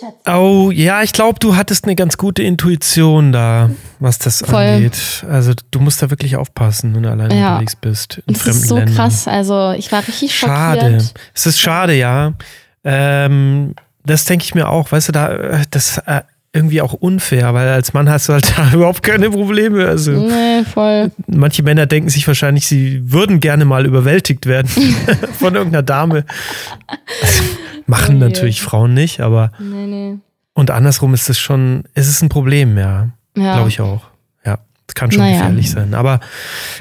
Schatz. Oh, ja, ich glaube, du hattest eine ganz gute Intuition da, was das Voll. angeht. Also du musst da wirklich aufpassen, wenn du alleine Ja. unterwegs bist. In das ist so Ländern. krass. Also ich war richtig Schade. schockiert. Es ist schade, ja. Ähm, das denke ich mir auch. Weißt du, da, das ist äh, irgendwie auch unfair, weil als Mann hast du halt da überhaupt keine Probleme. Also Nee, voll. manche Männer denken sich wahrscheinlich, sie würden gerne mal überwältigt werden von irgendeiner Dame. Machen Oh je. natürlich Frauen nicht, aber Nee, nee. und andersrum ist es schon, es ist ein Problem, ja. Ja. Glaube ich auch. Ja, es kann schon Naja. gefährlich sein. Aber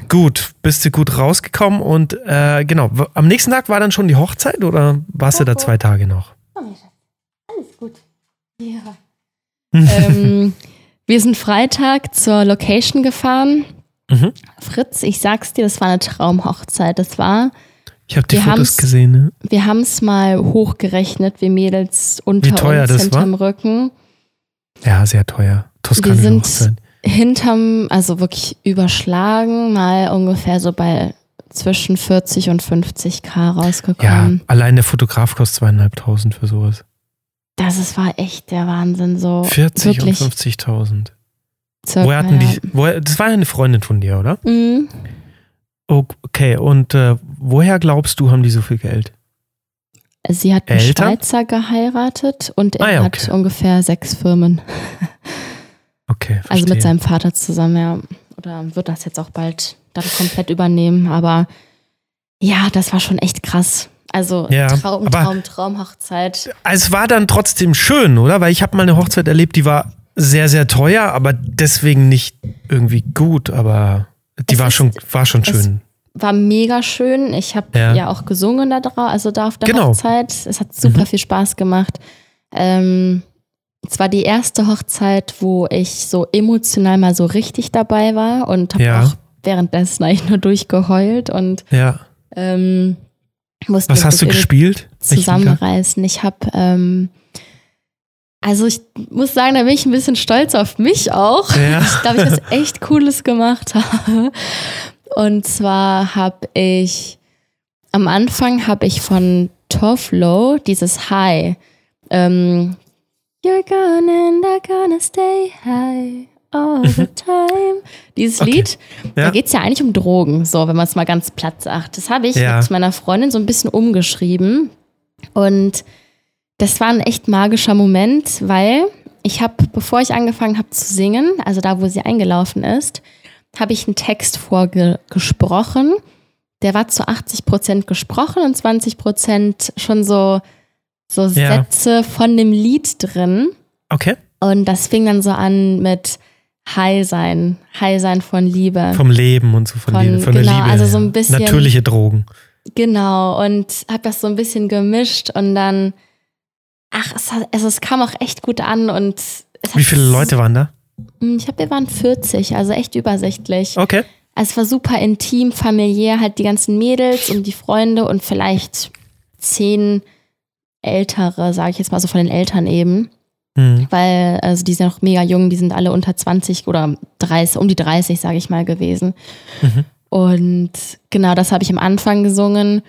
gut, bist du gut rausgekommen und äh, genau, am nächsten Tag war dann schon die Hochzeit oder warst du da zwei Tage noch? Schatz. Alles gut. Ja. ähm, wir sind Freitag zur Location gefahren. Mhm. Fritz, ich sag's dir, das war eine Traumhochzeit. Das war, Ich habe die Wir Fotos gesehen. Ne? wir haben es mal hochgerechnet, wir Mädels unter Wie teuer uns das hinterm Rücken. Ja, sehr teuer. Toskanische Wir sind-. Hinterm, also wirklich überschlagen, mal ungefähr so bei zwischen 40 und 50k Ja, rausgekommen. allein der Fotograf kostet zweieinhalbtausend für sowas. Das ist, war echt der Wahnsinn. So 40 wirklich und 50.000. circa, Woher hatten ja. die, woher, das war ja eine Freundin von dir, oder? Mhm. Okay, und äh, woher glaubst du, haben die so viel Geld? Sie hat einen Eltern? Schweizer geheiratet und er Ah ja, hat okay. ungefähr sechs Firmen. Okay, verstehe. Also mit seinem Vater zusammen, ja. Oder wird das jetzt auch bald dann komplett übernehmen. Aber ja, das war schon echt krass. Also Ja, Traum, Traum, Traumhochzeit. Es war dann trotzdem schön, oder? Weil ich habe mal eine Hochzeit erlebt, die war sehr, sehr teuer, aber deswegen nicht irgendwie gut, aber die Es war schon, war schon schön. War mega schön. Ich habe Ja. ja. auch gesungen da drauf, also da auf der Genau. Hochzeit. Es hat super Mhm. viel Spaß gemacht. Ähm, es war die erste Hochzeit, wo ich so emotional mal so richtig dabei war und habe Ja. auch währenddessen eigentlich nur durchgeheult und Ja. ähm, musste Was hast du gespielt? Zusammenreißen. Ich habe, ähm, also ich muss sagen, da bin ich ein bisschen stolz auf mich auch. Ja. Ich glaube, ich was echt Cooles gemacht habe. Und zwar habe ich am Anfang habe ich von Toflo dieses High. Ähm, You're gonna and I'm gonna stay high all the time. Dieses Okay. Lied, Ja. da geht es ja eigentlich um Drogen, so, wenn man es mal ganz platt sagt. Das habe ich Ja. mit meiner Freundin so ein bisschen umgeschrieben. Und das war ein echt magischer Moment, weil ich habe, bevor ich angefangen habe zu singen, also da, wo sie eingelaufen ist, habe ich einen Text vorgesprochen. Der war zu 80 Prozent gesprochen und 20 Prozent schon so, so Ja. Sätze von dem Lied drin. Okay. Und das fing dann so an mit High sein, High sein von Liebe. Vom Leben und so von, Von- Liebe, von der genau, Liebe. also so ein bisschen- Natürliche Drogen. Genau, und habe das so ein bisschen gemischt und dann, ach, es, also es kam auch echt gut an und Wie viele Leute waren da? Hm, Ich glaube, wir waren 40, also echt übersichtlich. Okay. Also es war super intim, familiär, halt die ganzen Mädels und die Freunde und vielleicht zehn ältere, sage ich jetzt mal so von den Eltern eben. Hm. Weil, also die sind noch mega jung, die sind alle unter 20 oder 30, um die 30, sage ich mal, gewesen. Mhm. Und genau das habe ich am Anfang gesungen.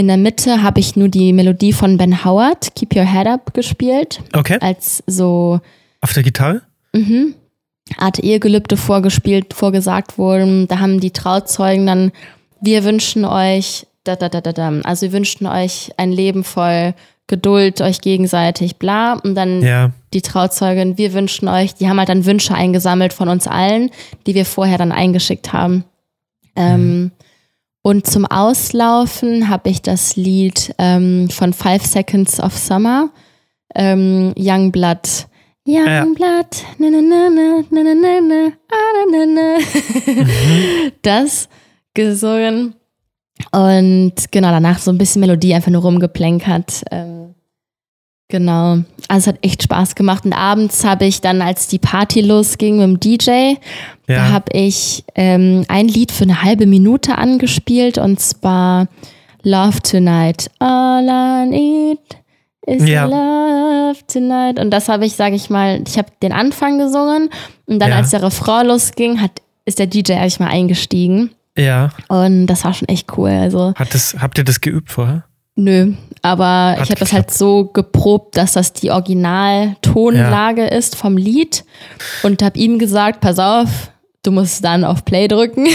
In der Mitte habe ich nur die Melodie von Ben Howard, Keep Your Head Up, gespielt. Okay. Als so Auf der Gitarre? mhm, Art Ehegelübde vorgespielt, vorgesagt wurden. Da haben die Trauzeugen dann, wir wünschen euch, da, da, da, da, da. Also wir wünschen euch ein Leben voll Geduld, euch gegenseitig, bla. Und dann Ja. die Trauzeugin, wir wünschen euch, die haben halt dann Wünsche eingesammelt von uns allen, die wir vorher dann eingeschickt haben. Ähm, und zum Auslaufen habe ich das Lied ähm, von Five Seconds of Summer, ähm, Young Blood. Young Ja. Blood, na na na na na na na na na na na. Das gesungen. Und genau, danach so ein bisschen Melodie einfach nur rumgeplänkert. Ähm, genau. Also es hat echt Spaß gemacht. Und abends habe ich dann, als die Party losging mit dem DJ, da Ja. habe ich ähm, ein Lied für eine halbe Minute angespielt und zwar Love Tonight. All I need is Ja. love tonight. Und das habe ich, sage ich mal, ich habe den Anfang gesungen und dann, Ja. als der Refrain losging, hat, ist der DJ eigentlich mal eingestiegen. Ja. Und das war schon echt cool. Also, Hat das, habt ihr das geübt vorher? Nö. Aber Hat ich habe das halt so geprobt, dass das die Original-Tonlage ist vom Lied und habe ihm gesagt, pass auf, du musst dann auf Play drücken.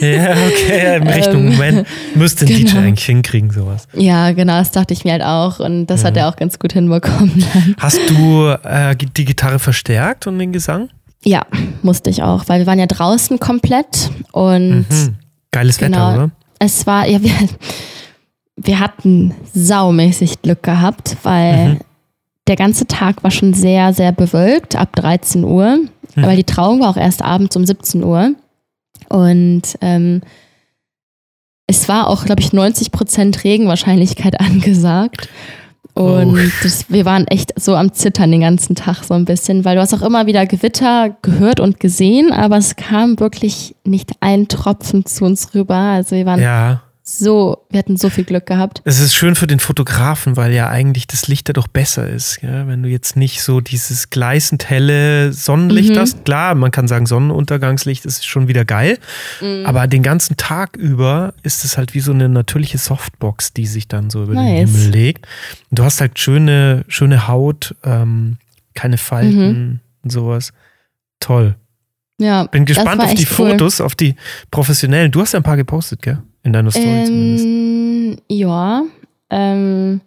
Ja, okay. Im richtigen Ähm, Moment müsste ein DJ genau. eigentlich hinkriegen, sowas. ja, genau, das dachte ich mir halt auch. Und das hat er auch ganz gut hinbekommen dann. Hast du äh, die Gitarre verstärkt und den Gesang? Ja, musste ich auch, weil wir waren ja draußen komplett und Hm. Geiles Genau. Wetter, oder? es war, ja, wir, wir hatten saumäßig Glück gehabt, weil Mhm. der ganze Tag war schon sehr, sehr bewölkt ab 13 Uhr, Mhm. weil die Trauung war auch erst abends um 17 Uhr. Und ähm, es war auch, glaube ich, 90 Prozent Regenwahrscheinlichkeit angesagt. Und Oh. das, wir waren echt so am Zittern den ganzen Tag so ein bisschen, weil du hast auch immer wieder Gewitter gehört und gesehen, aber es kam wirklich nicht ein Tropfen zu uns rüber. Also wir waren Ja. So, wir hatten so viel Glück gehabt. Es ist schön für den Fotografen, weil ja eigentlich das Licht dadurch besser ist. Ja? Wenn du jetzt nicht so dieses gleißend helle Sonnenlicht Mhm. hast. Klar, man kann sagen, Sonnenuntergangslicht ist schon wieder geil. Mhm. Aber den ganzen Tag über ist es halt wie so eine natürliche Softbox, die sich dann so über Nice. den Himmel legt. Und du hast halt schöne, schöne Haut, ähm, keine Falten Mhm. und sowas. Toll. Ja, Bin gespannt auf die cool. Fotos, auf die professionellen. Du hast ja ein paar gepostet, gell? In deiner Story zumindest. Ähm, ja. Ähm,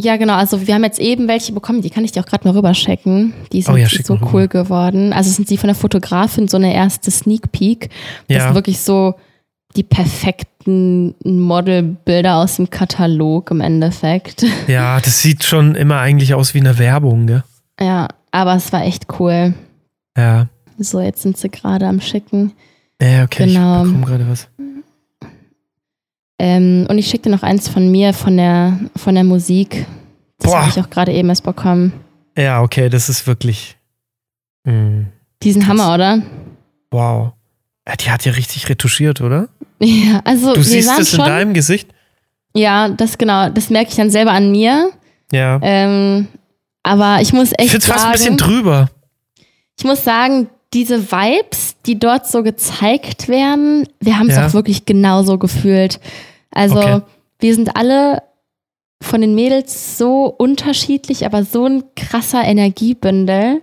ja, genau. Also wir haben jetzt eben welche bekommen, die kann ich dir auch gerade mal rüberschicken. Die sind Oh ja, so cool geworden. Also sind die von der Fotografin so eine erste Sneak Peek. Das Ja. sind wirklich so die perfekten Modelbilder aus dem Katalog im Endeffekt. Ja, das sieht schon immer eigentlich aus wie eine Werbung, gell? Ja, aber es war echt cool. Ja. So, jetzt sind sie gerade am Schicken. Ja, okay, Genau. ich bekomme gerade was. Ähm, und ich schicke dir noch eins von mir, von der, von der Musik. Das habe ich auch gerade eben erst bekommen. Ja, okay, das ist wirklich. mm, Diesen Das- Hammer, oder? wow. Ja, die hat ja richtig retuschiert, oder? Ja, also Du siehst es in deinem Gesicht? Ja, das genau, das merke ich dann selber an mir. Ja. Ähm, aber ich muss ich echt finde es sagen, fast ein bisschen drüber. ich muss sagen, diese Vibes, die dort so gezeigt werden, wir haben es Ja. auch wirklich genauso gefühlt. Also Okay. wir sind alle von den Mädels so unterschiedlich, aber so ein krasser Energiebündel.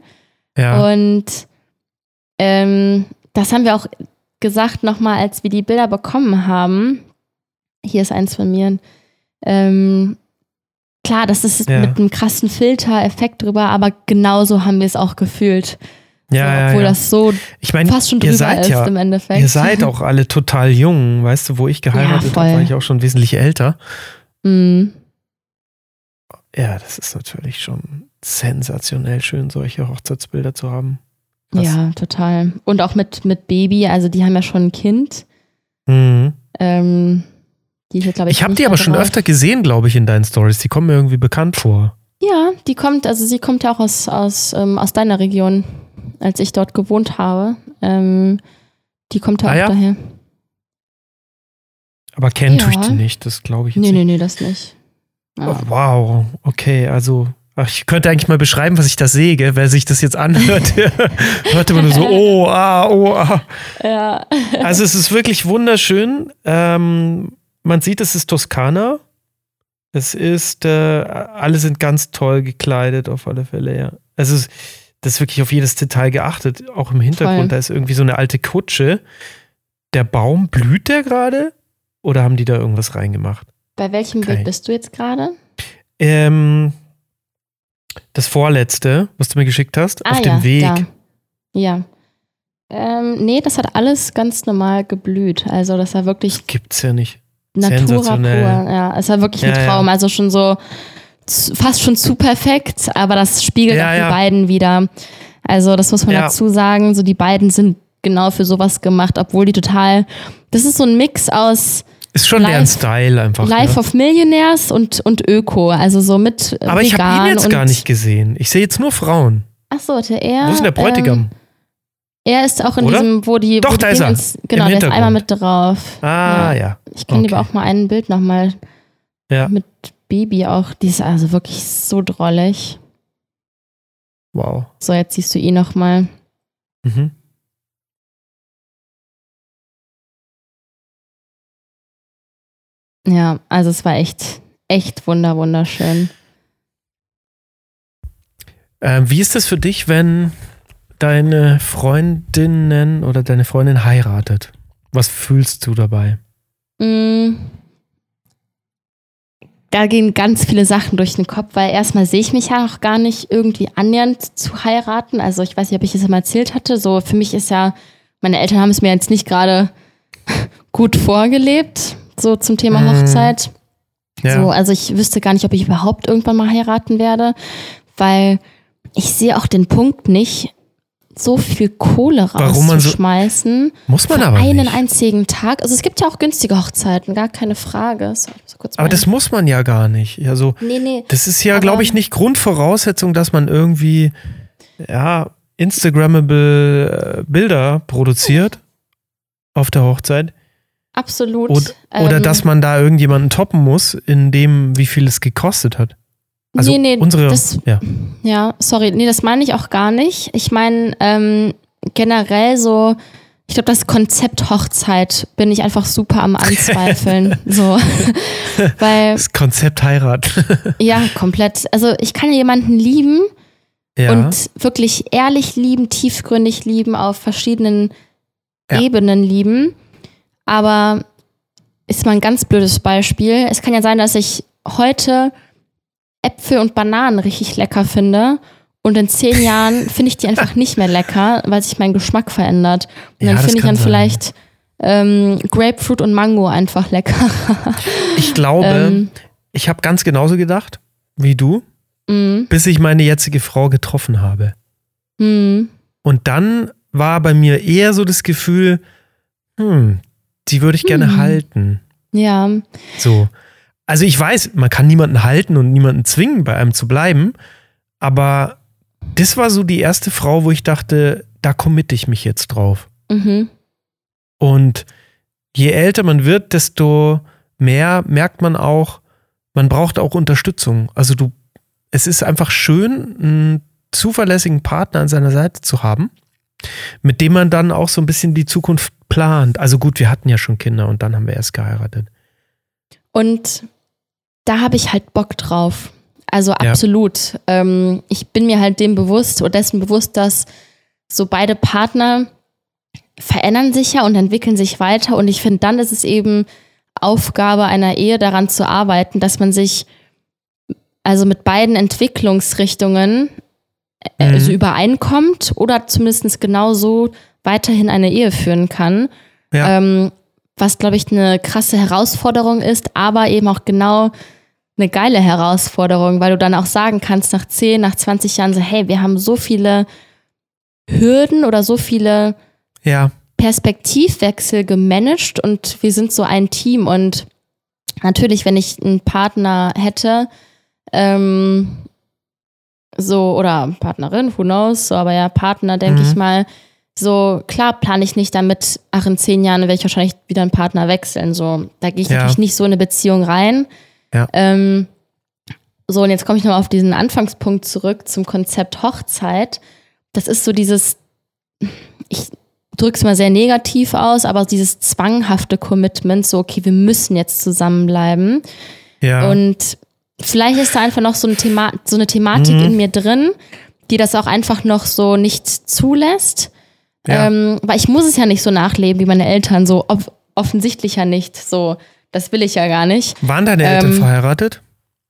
Ja. Und ähm, das haben wir auch gesagt nochmal, als wir die Bilder bekommen haben. Hier ist eins von mir. Ähm, klar, das ist Ja. mit einem krassen Filter-Effekt drüber, aber genauso haben wir es auch gefühlt. Ja, so, ja, obwohl ja. das so ich meine, fast schon ihr drüber seid ist ja, im Endeffekt. ihr seid auch alle total jung. Weißt du, wo ich geheiratet voll. habe, war ich auch schon wesentlich älter. Mm, Ja, das ist natürlich schon sensationell schön, solche Hochzeitsbilder zu haben. Krass. ja, total. Und auch mit, mit Baby, also die haben ja schon ein Kind. Mhm. Ähm, die glaube ich, Ich habe die aber schon öfter gesehen, glaube ich, in deinen Stories. Die kommen mir irgendwie bekannt vor. Ja, die kommt, also sie kommt ja auch aus, aus, ähm, aus deiner Region, als ich dort gewohnt habe. Ähm, die kommt ja Ah auch ja? daher. Aber kennen tue ich Ja. die nicht, das glaube ich jetzt Nee, nicht. nee, nee, das nicht. Ja. Oh, wow, okay, also ach, ich könnte eigentlich mal beschreiben, was ich da sehe, gell? wer sich das jetzt anhört. hört immer nur so, oh, ah, oh, ah. ja. Also es ist wirklich wunderschön. Ähm, man sieht, es ist Toskana. Es ist, äh, alle sind ganz toll gekleidet, auf alle Fälle, ja. Also es, das ist wirklich auf jedes Detail geachtet. Auch im Hintergrund, Voll. da ist irgendwie so eine alte Kutsche. Der Baum, blüht der gerade? Oder haben die da irgendwas reingemacht? Bei welchem. Bild bist du jetzt gerade? Ähm, das vorletzte, was du mir geschickt hast, auf Ah, ja, dem Weg. Da. Ja. Ähm, nee, das hat alles ganz normal geblüht. Also das war wirklich Das gibt's ja nicht. Natura pur. Ja, es war wirklich ein Ja, ja. Traum. Also schon so fast schon zu perfekt, aber das spiegelt Ja, auch ja. die beiden wieder. Also das muss man Ja. dazu sagen. So die beiden sind genau für sowas gemacht, obwohl die total. Das ist so ein Mix aus Ist schon Life- deren Style einfach. Life ne? of Millionaires und, und Öko. Also so mit äh, Aber ich habe ihn jetzt gar nicht gesehen. Ich sehe jetzt nur Frauen. Achso, der er. Wo ist denn der Bräutigam? Ähm, er ist auch in Oder? diesem, wo die. Doch, wo die da ist er. Genau, der ist einmal mit drauf. ah, ja. Ich kann dir Okay. aber auch mal ein Bild nochmal Ja. mit Baby auch. Die ist also wirklich so drollig. Wow. So, jetzt siehst du ihn nochmal. Mhm. Ja, also es war echt, echt wunder, wunderschön. Ähm, wie ist das für dich, wenn deine Freundinnen oder deine Freundin heiratet? Was fühlst du dabei? Mm. Da gehen ganz viele Sachen durch den Kopf, weil erstmal sehe ich mich ja auch gar nicht irgendwie annähernd zu heiraten. Also ich weiß nicht, ob ich es mal erzählt hatte. So für mich ist ja, meine Eltern haben es mir jetzt nicht gerade gut vorgelebt, so zum Thema Mhm. Hochzeit. Ja. So, also ich wüsste gar nicht, ob ich überhaupt irgendwann mal heiraten werde, weil ich sehe auch den Punkt nicht, so viel Kohle man so- rauszuschmeißen Muss man für aber einen nicht. einzigen Tag. Also es gibt ja auch günstige Hochzeiten, gar keine Frage. So, Aber das muss man ja gar nicht. Also, nee, nee. das ist ja, glaube ich, nicht Grundvoraussetzung, dass man irgendwie, ja, Instagrammable äh, Bilder produziert auf der Hochzeit. Absolut. Oder, oder Ähm, dass man da irgendjemanden toppen muss, in dem, wie viel es gekostet hat. Also nee, nee, unsere, das, ja. ja, sorry, nee, das meine ich auch gar nicht. Ich meine ähm, generell so, ich glaube, das Konzept Hochzeit bin ich einfach super am Anzweifeln. so. Weil, das Konzept Heirat. ja, komplett. Also ich kann ja jemanden lieben ja. und wirklich ehrlich lieben, tiefgründig lieben, auf verschiedenen Ja. Ebenen lieben. Aber ist mal ein ganz blödes Beispiel. Es kann ja sein, dass ich heute Äpfel und Bananen richtig lecker finde und in zehn Jahren finde ich die einfach nicht mehr lecker, weil sich mein Geschmack verändert. Und dann finde ich dann sein. vielleicht ähm, Grapefruit und Mango einfach lecker. ich glaube, ähm, ich habe ganz genauso gedacht wie du, mm, bis ich meine jetzige Frau getroffen habe. mm, Und dann war bei mir eher so das Gefühl, hm, die würde ich gerne Hm. halten. ja, So. Also ich weiß, man kann niemanden halten und niemanden zwingen, bei einem zu bleiben, aber das war so die erste Frau, wo ich dachte, da committe ich mich jetzt drauf. mhm, Und je älter man wird, desto mehr merkt man auch, man braucht auch Unterstützung. Also du, es ist einfach schön, einen zuverlässigen Partner an seiner Seite zu haben, mit dem man dann auch so ein bisschen die Zukunft plant. Also gut, wir hatten ja schon Kinder und dann haben wir erst geheiratet. Und da habe ich halt Bock drauf. Also absolut. Ja. Ähm, ich bin mir halt dem bewusst oder dessen bewusst, dass so beide Partner verändern sich ja und entwickeln sich weiter. Und ich finde, dann ist es eben Aufgabe einer Ehe daran zu arbeiten, dass man sich also mit beiden Entwicklungsrichtungen äh, mhm. also übereinkommt oder zumindest genauso weiterhin eine Ehe führen kann. Ja. Ähm, was, glaube ich, eine krasse Herausforderung ist, aber eben auch genau eine geile Herausforderung, weil du dann auch sagen kannst, nach 10, nach 20 Jahren so, hey, wir haben so viele Hürden oder so viele ja. Perspektivwechsel gemanagt und wir sind so ein Team. Und natürlich, wenn ich einen Partner hätte, ähm, so, oder Partnerin, who knows, so, aber ja, Partner, denke mhm. ich mal, so, klar plane ich nicht damit, ach, in zehn Jahren werde ich wahrscheinlich wieder einen Partner wechseln. So, da gehe ich ja. natürlich nicht so in eine Beziehung rein. Ja. Ähm, so, und jetzt komme ich nochmal auf diesen Anfangspunkt zurück zum Konzept Hochzeit. Das ist so dieses, ich drücke es mal sehr negativ aus, aber dieses zwanghafte Commitment, so, okay, wir müssen jetzt zusammenbleiben. Ja. Und vielleicht ist da einfach noch so eine, Thema so eine Thematik mhm. in mir drin, die das auch einfach noch so nicht zulässt. Ja. Ähm, weil ich muss es ja nicht so nachleben wie meine Eltern, so off offensichtlich ja nicht. So, das will ich ja gar nicht. Waren deine Eltern ähm, verheiratet?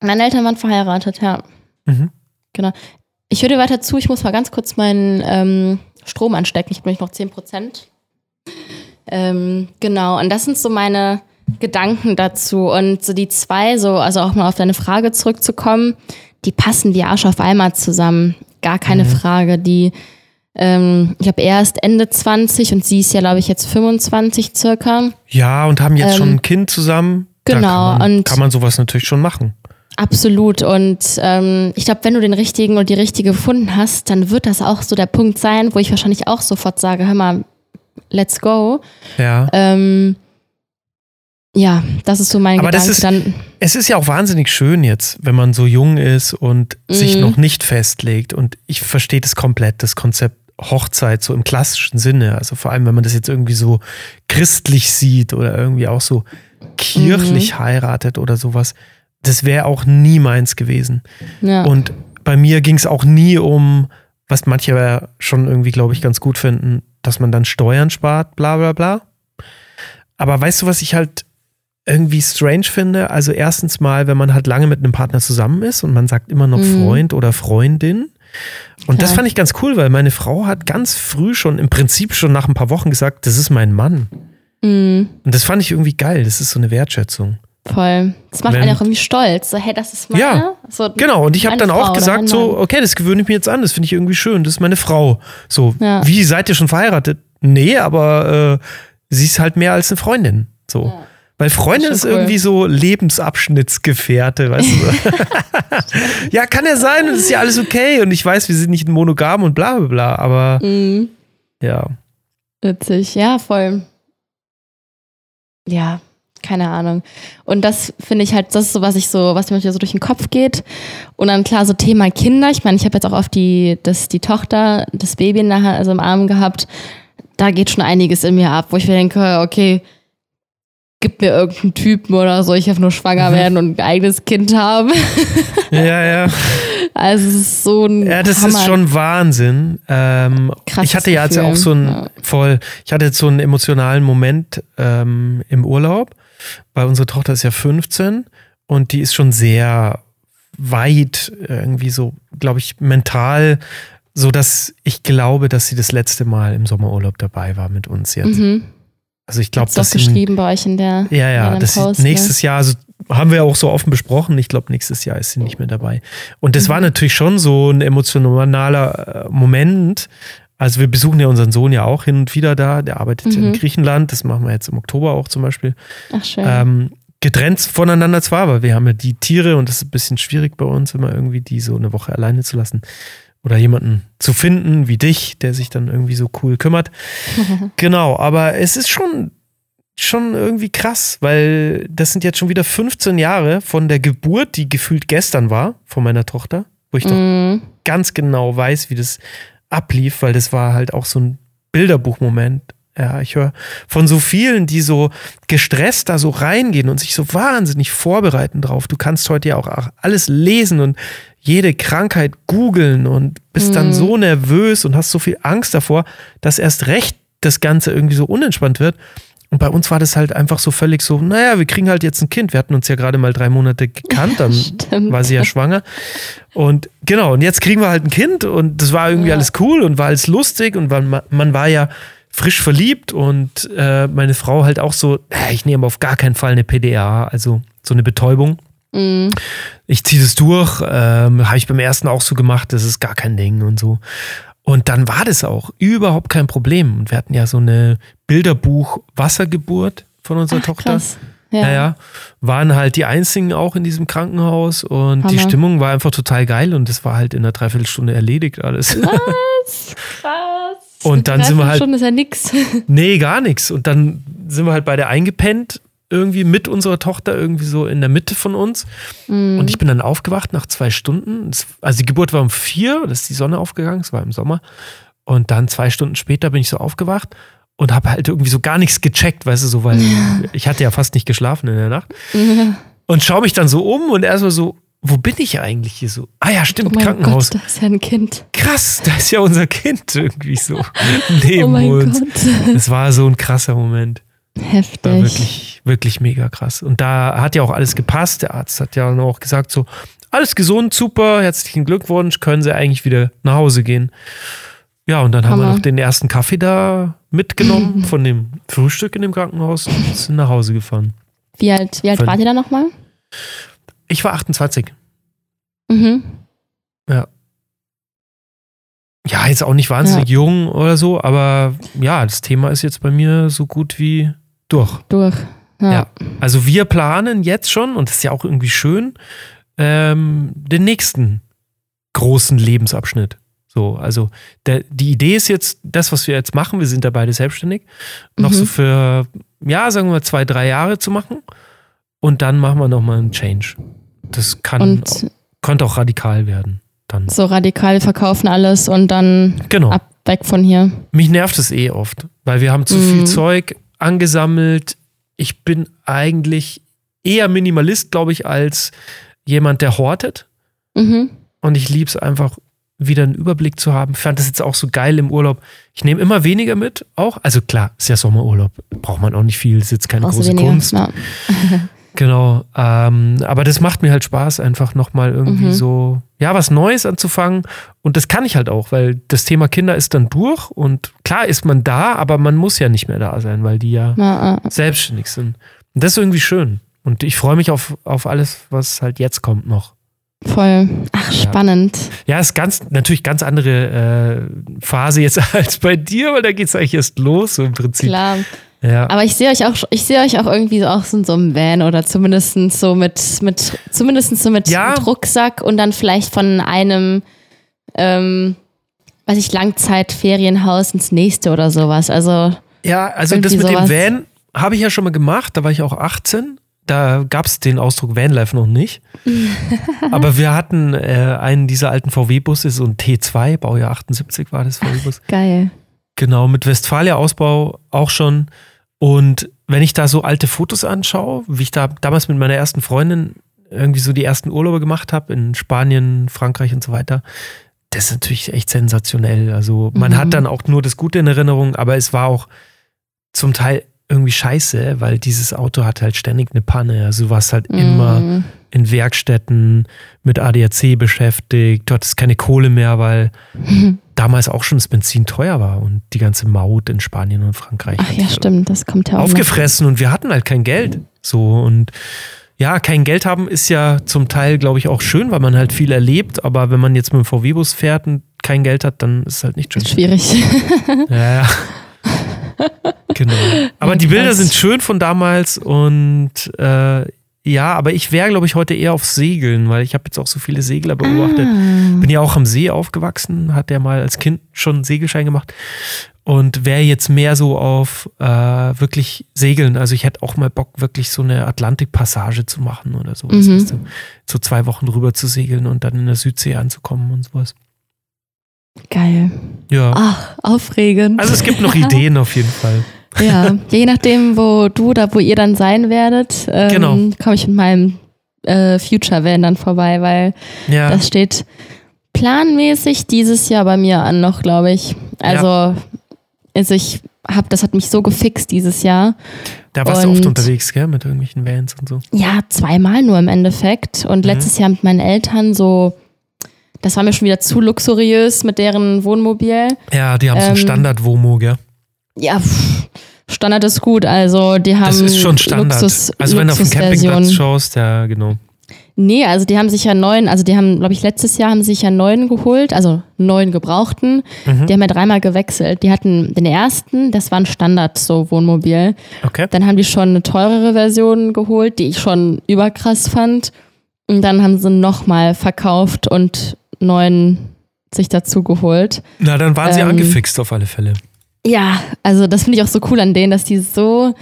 Meine Eltern waren verheiratet, ja. Mhm. Genau. Ich höre dir weiter zu, ich muss mal ganz kurz meinen ähm, Strom anstecken. Ich habe nämlich noch 10 Prozent. Ähm, genau, und das sind so meine Gedanken dazu. Und so die zwei, so, also auch mal auf deine Frage zurückzukommen, die passen wie Arsch auf einmal zusammen. Gar keine mhm. Frage. Die ähm, ich habe erst Ende 20 und sie ist ja, glaube ich, jetzt 25 circa. Ja, und haben jetzt ähm, schon ein Kind zusammen. Genau. Kann man, und kann man sowas natürlich schon machen. Absolut. Und ähm, ich glaube, wenn du den richtigen und die richtige gefunden hast, dann wird das auch so der Punkt sein, wo ich wahrscheinlich auch sofort sage, hör mal, let's go. Ja. Ähm, ja, das ist so mein Aber Gedanke. Das ist, dann. Es ist ja auch wahnsinnig schön jetzt, wenn man so jung ist und mhm. sich noch nicht festlegt. Und ich verstehe das komplett, das Konzept Hochzeit, so im klassischen Sinne. Also vor allem, wenn man das jetzt irgendwie so christlich sieht oder irgendwie auch so kirchlich mhm. heiratet oder sowas. Das wäre auch nie meins gewesen. Ja. Und bei mir ging es auch nie um, was manche ja schon irgendwie, glaube ich, ganz gut finden, dass man dann Steuern spart, bla bla bla. Aber weißt du, was ich halt irgendwie strange finde? Also erstens mal, wenn man halt lange mit einem Partner zusammen ist und man sagt immer noch mhm. Freund oder Freundin und das fand ich ganz cool, weil meine Frau hat ganz früh schon, im Prinzip schon nach ein paar Wochen gesagt, das ist mein Mann. Mhm. Und das fand ich irgendwie geil. Das ist so eine Wertschätzung. Voll. Das macht Wenn, einen auch irgendwie stolz. So, hey, das ist meine. Ja, so, genau. Und ich habe dann Frau auch gesagt, so, okay, das gewöhne ich mir jetzt an. Das finde ich irgendwie schön. Das ist meine Frau. So, ja. wie seid ihr schon verheiratet? Nee, aber äh, sie ist halt mehr als eine Freundin. So. Ja. Weil Freundin ist, ist irgendwie so Lebensabschnittsgefährte, weißt du? ja, kann ja sein und ist ja alles okay und ich weiß, wir sind nicht monogam und bla bla bla, aber mhm. ja. Witzig, ja, voll. Ja, keine Ahnung. Und das finde ich halt, das ist so, was ich so, was mir so durch den Kopf geht. Und dann klar, so Thema Kinder. Ich meine, ich habe jetzt auch auf die, das, die Tochter, das Baby nachher, also im Arm gehabt. Da geht schon einiges in mir ab, wo ich mir denke, okay, gib mir irgendeinen Typen oder so, ich darf nur schwanger mhm. werden und ein eigenes Kind haben. ja, ja. Also es ist so ein. Ja, das Hammer. ist schon Wahnsinn. Ähm, ich hatte ja jetzt auch so ein ja. voll, ich hatte jetzt so einen emotionalen Moment ähm, im Urlaub, weil unsere Tochter ist ja 15 und die ist schon sehr weit irgendwie so, glaube ich, mental, so dass ich glaube, dass sie das letzte Mal im Sommerurlaub dabei war mit uns jetzt. Mhm. Also ich glaube, das ist geschrieben bei euch in der Ja, ja, das Post, nächstes ne? Jahr, also haben wir auch so offen besprochen. Ich glaube, nächstes Jahr ist sie nicht mehr dabei. Und das mhm. war natürlich schon so ein emotionaler äh, Moment. Also wir besuchen ja unseren Sohn ja auch hin und wieder da. Der arbeitet mhm. in Griechenland. Das machen wir jetzt im Oktober auch zum Beispiel. Ach schön. Ähm, getrennt voneinander zwar, aber wir haben ja die Tiere und das ist ein bisschen schwierig bei uns, immer irgendwie die so eine Woche alleine zu lassen oder jemanden zu finden wie dich, der sich dann irgendwie so cool kümmert. genau, aber es ist schon schon irgendwie krass, weil das sind jetzt schon wieder 15 Jahre von der Geburt, die gefühlt gestern war, von meiner Tochter, wo ich mm. doch mhm. ganz genau weiß, wie das ablief, weil das war halt auch so ein Bilderbuchmoment. Ja, ich höre von so vielen, die so gestresst da so reingehen und sich so wahnsinnig vorbereiten drauf. Du kannst heute ja auch alles lesen und jede Krankheit googeln und bist mhm. dann so nervös und hast so viel Angst davor, dass erst recht das Ganze irgendwie so unentspannt wird. Und bei uns war das halt einfach so völlig so, naja, wir kriegen halt jetzt ein Kind. Wir hatten uns ja gerade mal drei Monate gekannt, dann Stimmt. war sie ja schwanger. Und genau, und jetzt kriegen wir halt ein Kind und das war irgendwie ja. alles cool und war alles lustig und man, man war ja frisch verliebt und äh, meine Frau halt auch so, ich nehme auf gar keinen Fall eine PDA, also so eine Betäubung. Mhm. Ich ziehe das durch, ähm, habe ich beim ersten auch so gemacht, das ist gar kein Ding und so. Und dann war das auch überhaupt kein Problem. Und wir hatten ja so eine Bilderbuch-Wassergeburt von unserer Ach, Tochter. Krass. Ja. Naja, waren halt die einzigen auch in diesem Krankenhaus und Hammer. die Stimmung war einfach total geil und es war halt in einer Dreiviertelstunde erledigt alles. Was? Krass. Und dann sind wir halt. Schon ist ja nix. Nee, gar nichts. Und dann sind wir halt beide eingepennt, irgendwie mit unserer Tochter, irgendwie so in der Mitte von uns. Mm. Und ich bin dann aufgewacht nach zwei Stunden. Also die Geburt war um vier, da ist die Sonne aufgegangen, es war im Sommer. Und dann zwei Stunden später bin ich so aufgewacht und habe halt irgendwie so gar nichts gecheckt, weißt du, so, weil ja. ich hatte ja fast nicht geschlafen in der Nacht. Ja. Und schaue mich dann so um und erstmal so, wo bin ich eigentlich hier so? Ah ja, stimmt, oh Krankenhaus. Gott, da ist ja ein Kind. Krass, da ist ja unser Kind irgendwie so neben oh uns. Gott. Das war so ein krasser Moment. Heftig. War wirklich, wirklich mega krass. Und da hat ja auch alles gepasst. Der Arzt hat ja auch gesagt so, alles gesund, super, herzlichen Glückwunsch, können Sie eigentlich wieder nach Hause gehen. Ja, und dann Hammer. haben wir noch den ersten Kaffee da mitgenommen von dem Frühstück in dem Krankenhaus und sind nach Hause gefahren. Wie alt, wie alt wart ihr da nochmal? Ich war 28. Mhm. Ja. Ja, jetzt auch nicht wahnsinnig ja. jung oder so, aber ja, das Thema ist jetzt bei mir so gut wie durch. Durch. Ja. ja. Also wir planen jetzt schon, und das ist ja auch irgendwie schön, ähm, den nächsten großen Lebensabschnitt. So, also der, die Idee ist jetzt, das, was wir jetzt machen, wir sind da beide selbstständig, noch mhm. so für, ja, sagen wir mal, zwei, drei Jahre zu machen. Und dann machen wir nochmal einen Change. Das kann, und könnte auch radikal werden. Dann. So radikal verkaufen alles und dann genau. ab weg von hier. Mich nervt es eh oft, weil wir haben zu mhm. viel Zeug angesammelt. Ich bin eigentlich eher Minimalist, glaube ich, als jemand, der hortet. Mhm. Und ich liebe es einfach, wieder einen Überblick zu haben. Ich fand das jetzt auch so geil im Urlaub. Ich nehme immer weniger mit, auch. Also klar, ist ja Sommerurlaub, braucht man auch nicht viel, ist jetzt keine große weniger, Kunst. Ja. Genau, ähm, aber das macht mir halt Spaß, einfach nochmal irgendwie mhm. so, ja, was Neues anzufangen. Und das kann ich halt auch, weil das Thema Kinder ist dann durch und klar ist man da, aber man muss ja nicht mehr da sein, weil die ja, ja. selbstständig sind. Und das ist irgendwie schön. Und ich freue mich auf, auf alles, was halt jetzt kommt noch. Voll. Ach, spannend. Ja, ja ist ganz, natürlich ganz andere äh, Phase jetzt als bei dir, weil da geht es eigentlich erst los, so im Prinzip. Klar. Ja. Aber ich sehe euch auch, ich sehe euch auch irgendwie auch so in so einem Van oder zumindest so mit, mit zumindest so mit, ja. mit Rucksack und dann vielleicht von einem, ähm, weiß ich, Langzeitferienhaus ins nächste oder sowas. Also. Ja, also das mit sowas. dem Van habe ich ja schon mal gemacht, da war ich auch 18. Da gab es den Ausdruck Vanlife noch nicht. Aber wir hatten äh, einen dieser alten VW-Busse, so ein T2, Baujahr 78 war das VW-Bus. Geil. Genau, mit Westfalia-Ausbau auch schon. Und wenn ich da so alte Fotos anschaue, wie ich da damals mit meiner ersten Freundin irgendwie so die ersten Urlaube gemacht habe in Spanien, Frankreich und so weiter, das ist natürlich echt sensationell. Also man mhm. hat dann auch nur das Gute in Erinnerung, aber es war auch zum Teil irgendwie scheiße, weil dieses Auto hat halt ständig eine Panne. Also du warst halt mhm. immer in Werkstätten mit ADAC beschäftigt. Du hattest keine Kohle mehr, weil mhm. damals auch schon das Benzin teuer war und die ganze Maut in Spanien und Frankreich. Ach ja, stimmt, das kommt ja auch. Aufgefressen noch. und wir hatten halt kein Geld. So und ja, kein Geld haben ist ja zum Teil, glaube ich, auch schön, weil man halt viel erlebt. Aber wenn man jetzt mit dem VW-Bus fährt und kein Geld hat, dann ist es halt nicht schön. Schwierig. ja. ja. Genau. Aber die Bilder sind schön von damals und äh, ja, aber ich wäre, glaube ich, heute eher auf Segeln, weil ich habe jetzt auch so viele Segler beobachtet. Ah. Bin ja auch am See aufgewachsen, hat der mal als Kind schon einen Segelschein gemacht und wäre jetzt mehr so auf äh, wirklich Segeln. Also ich hätte auch mal Bock, wirklich so eine Atlantikpassage zu machen oder so. Mhm. Du, so zwei Wochen rüber zu segeln und dann in der Südsee anzukommen und sowas. Geil. Ja. Ach, Aufregend. Also es gibt noch Ideen auf jeden Fall. Ja, je nachdem, wo du oder wo ihr dann sein werdet, ähm, Genau. komme ich mit meinem äh, Future Van dann vorbei, weil Ja. das steht planmäßig dieses Jahr bei mir an noch, glaube ich. Also, also ich habe, das hat mich so gefixt dieses Jahr. Da warst du oft und- unterwegs, gell, mit irgendwelchen Vans und so. Ja, zweimal nur im Endeffekt. Und letztes Jahr mit meinen Eltern so, das war mir schon wieder zu luxuriös mit deren Wohnmobil. Ja, die haben so ein Ähm, Standard-Womo, gell? Ja, pff, Standard ist gut. Also die haben Das ist schon Standard. Luxus, also wenn du auf den Campingplatz schaust, ja, genau. Nee, also die haben sich ja neuen, also die haben, glaube ich, letztes Jahr haben sie sich ja neuen geholt, also neuen gebrauchten. Mhm. Die haben ja dreimal gewechselt. Die hatten den ersten, das war ein Standard, so Wohnmobil. Okay. Dann haben die schon eine teurere Version geholt, die ich schon überkrass fand. Und dann haben sie nochmal verkauft und neuen sich dazu geholt. Na, dann waren sie Ähm, angefixt auf alle Fälle. Ja, also das finde ich auch so cool an denen, dass die so,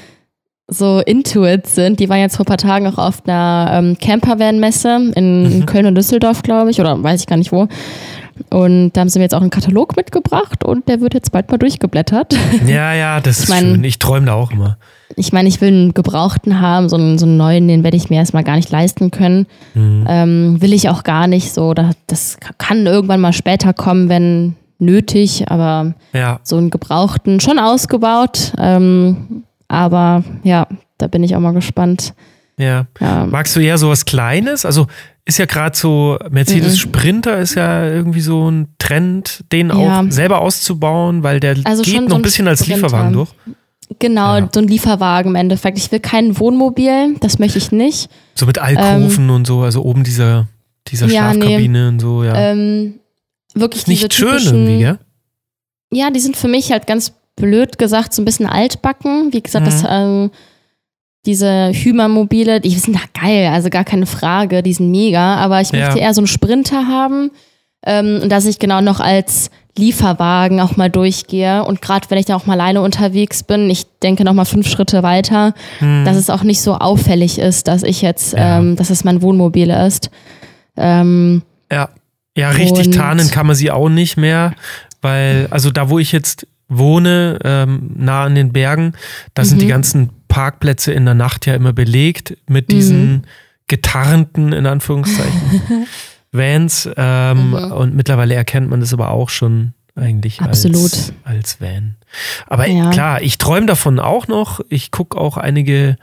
so into it sind. Die waren jetzt vor ein paar Tagen auch auf einer ähm, Campervan-Messe in, in Köln und Düsseldorf, glaube ich, oder weiß ich gar nicht wo. Und da haben sie mir jetzt auch einen Katalog mitgebracht und der wird jetzt bald mal durchgeblättert. Ja, ja, das ist mein- schön. Ich träume da auch immer. Ich meine, ich will einen gebrauchten haben, so einen, so einen neuen, den werde ich mir erstmal gar nicht leisten können. Mhm. Ähm, will ich auch gar nicht so. Da- Das kann irgendwann mal später kommen, wenn nötig, aber Ja, so einen gebrauchten schon ausgebaut. Ähm, aber ja, da bin ich auch mal gespannt. Ja. Ja, Magst du eher sowas Kleines? Also ist ja gerade so, Mercedes Mhm. Sprinter ist ja irgendwie so ein Trend, den Ja. auch selber auszubauen, weil der Also geht noch so ein bisschen als Sprinter. Lieferwagen durch. genau, Ja. so ein Lieferwagen im Endeffekt. Ich will kein Wohnmobil, das möchte ich nicht. So mit Alkoven und so, also oben dieser, dieser Ähm, Ja, nee. Schlafkabine und so, ja. Ähm, wirklich ist nicht diese schön irgendwie, gell? Ja, die sind für mich halt ganz blöd gesagt so ein bisschen altbacken. Wie gesagt, das, Mhm. ähm, diese Hymermobile, die sind da geil, also gar keine Frage, die sind mega, aber ich Ja. möchte eher so einen Sprinter haben ähm, und dass ich genau noch als Lieferwagen auch mal durchgehe und gerade wenn ich dann auch mal alleine unterwegs bin, ich denke noch mal fünf Schritte weiter, Hm. dass es auch nicht so auffällig ist, dass ich jetzt, Ja. ähm, dass es mein Wohnmobil ist. Ähm, Ja. Ja, richtig tarnen kann man sie auch nicht mehr, weil, also da, wo ich jetzt wohne, ähm, nah an den Bergen, da sind Mhm. die ganzen Parkplätze in der Nacht ja immer belegt mit diesen Mhm. getarnten, in Anführungszeichen, Vans. Ähm, Mhm. Und mittlerweile erkennt man das aber auch schon eigentlich Absolut. Als, als Van. Aber Ja. klar, ich träume davon auch noch. Ich gucke auch einige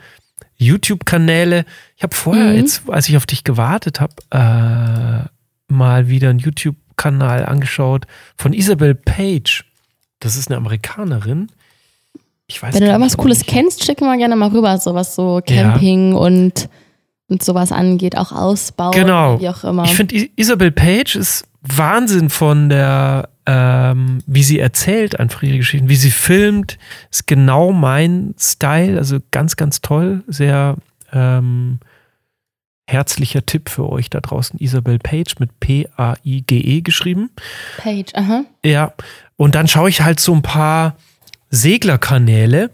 YouTube-Kanäle. Ich habe vorher, Mhm. jetzt, als ich auf dich gewartet habe, äh, mal wieder einen YouTube-Kanal angeschaut von Isabel Page. Das ist eine Amerikanerin. Ich weiß wenn du da nicht, Cooles kennst, schick mal gerne mal rüber, so was so Camping und, und sowas angeht, auch Ausbau, Genau. wie auch immer. Ich finde, Isabel Page ist Wahnsinn von der, ähm, wie sie erzählt, einfach ihre Geschichten, wie sie filmt, ist genau mein Style, also ganz, ganz toll, sehr ähm, herzlicher Tipp für euch da draußen, Isabel Page mit P-A-I-G-E geschrieben. Page, aha. Ja, und dann schaue ich halt so ein paar Seglerkanäle,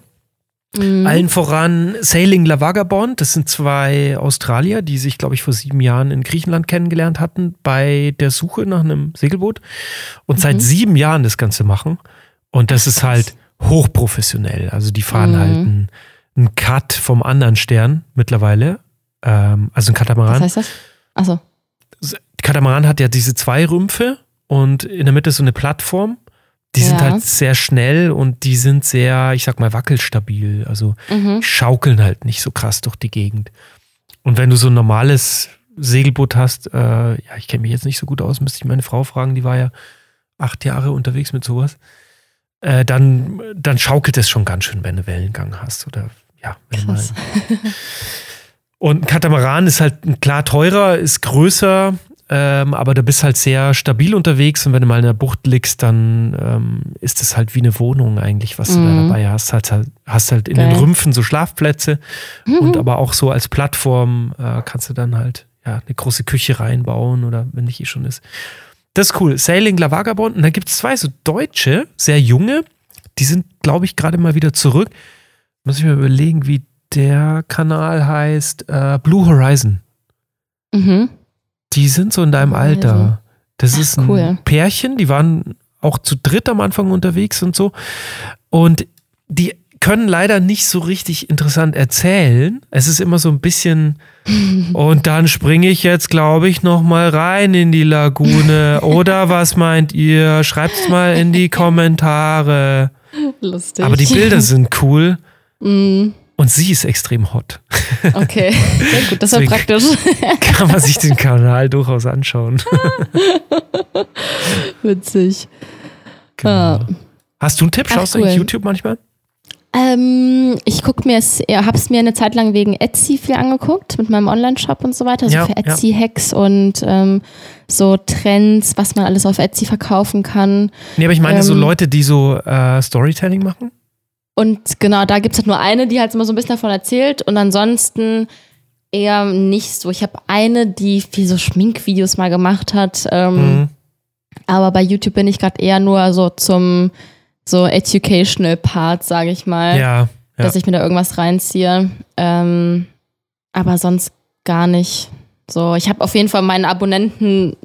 Mhm. allen voran Sailing La Vagabond. Das sind zwei Australier, die sich, glaube ich, vor sieben Jahren in Griechenland kennengelernt hatten bei der Suche nach einem Segelboot und seit Mhm. sieben Jahren das Ganze machen. Und das ist halt hochprofessionell. Also die fahren Mhm. halt einen, einen Cut vom anderen Stern mittlerweile. Ähm, also ein Katamaran. Was heißt das? Achso. Katamaran hat ja diese zwei Rümpfe und in der Mitte so eine Plattform. Die sind Ja. halt sehr schnell und die sind sehr, ich sag mal, wackelstabil. Also Mhm. schaukeln halt nicht so krass durch die Gegend. Und wenn du so ein normales Segelboot hast, äh, ja, ich kenne mich jetzt nicht so gut aus, müsste ich meine Frau fragen, die war ja acht Jahre unterwegs mit sowas, äh, dann, dann schaukelt es schon ganz schön, wenn du Wellengang hast. Oder ja, wenn mal und ein Katamaran ist halt klar teurer, ist größer, ähm, aber du bist halt sehr stabil unterwegs und wenn du mal in der Bucht liegst, dann ähm, ist es halt wie eine Wohnung eigentlich, was du da Mhm. dabei hast. Halt, halt, hast halt in den Geil. Rümpfen so Schlafplätze Mhm. und aber auch so als Plattform äh, kannst du dann halt ja, eine große Küche reinbauen oder wenn nicht eh schon ist. Das ist cool. Sailing La Vagabond. Und da gibt es zwei so deutsche, sehr junge, die sind, glaube ich, gerade mal wieder zurück. Muss ich mir überlegen, wie der Kanal heißt. Äh, Blue Horizon. Mhm. Die sind so in deinem Alter. Das Ach, ist ein cool. Pärchen, die waren auch zu dritt am Anfang unterwegs und so. Und die können leider nicht so richtig interessant erzählen. Es ist immer so ein bisschen und dann springe ich jetzt, glaube ich, noch mal rein in die Lagune. Oder was meint ihr? Schreibt's mal in die Kommentare. Lustig. Aber die Bilder sind cool Mm, und sie ist extrem hot. okay, sehr gut, das war praktisch. Kann man sich den Kanal durchaus anschauen. Witzig. Genau. Ah. Hast du einen Tipp? Ach, Schaust du cool. eigentlich YouTube manchmal? Ähm, ich gucke mir es, ja, habe es mir eine Zeit lang wegen Etsy viel angeguckt, mit meinem Online-Shop und so weiter, so Ja, für ja. Etsy-Hacks und ähm, so Trends, was man alles auf Etsy verkaufen kann. Nee, aber ich meine so Ähm. Leute, die so äh, Storytelling machen. Und genau, da gibt es halt nur eine, die halt immer so ein bisschen davon erzählt und ansonsten eher nicht so. Ich habe eine, die viel so Schminkvideos mal gemacht hat, ähm, Mhm. aber bei YouTube bin ich gerade eher nur so zum so educational Part, sage ich mal. Ja, ja. dass ich mir da irgendwas reinziehe. Ähm, aber sonst gar nicht. So, ich habe auf jeden Fall meinen Abonnenten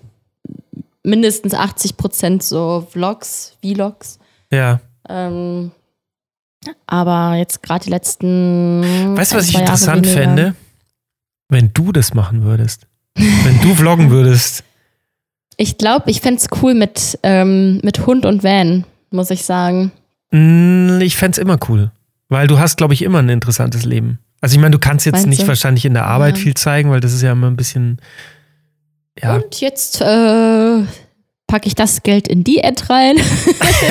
mindestens 80 Prozent so Vlogs, Vlogs. ja. Ähm, aber jetzt gerade die letzten. Weißt du, was ich Jahre interessant weniger. fände? Wenn du das machen würdest. Wenn du vloggen würdest. Ich glaube, ich fände es cool mit, ähm, mit Hund und Van, muss ich sagen. Mm, Ich fände es immer cool. Weil du hast, glaube ich, immer ein interessantes Leben. Also ich meine, du kannst jetzt Meinst nicht du? wahrscheinlich in der Arbeit Ja. viel zeigen, weil das ist ja immer ein bisschen. Ja, Und jetzt äh, packe ich das Geld in die Ad rein.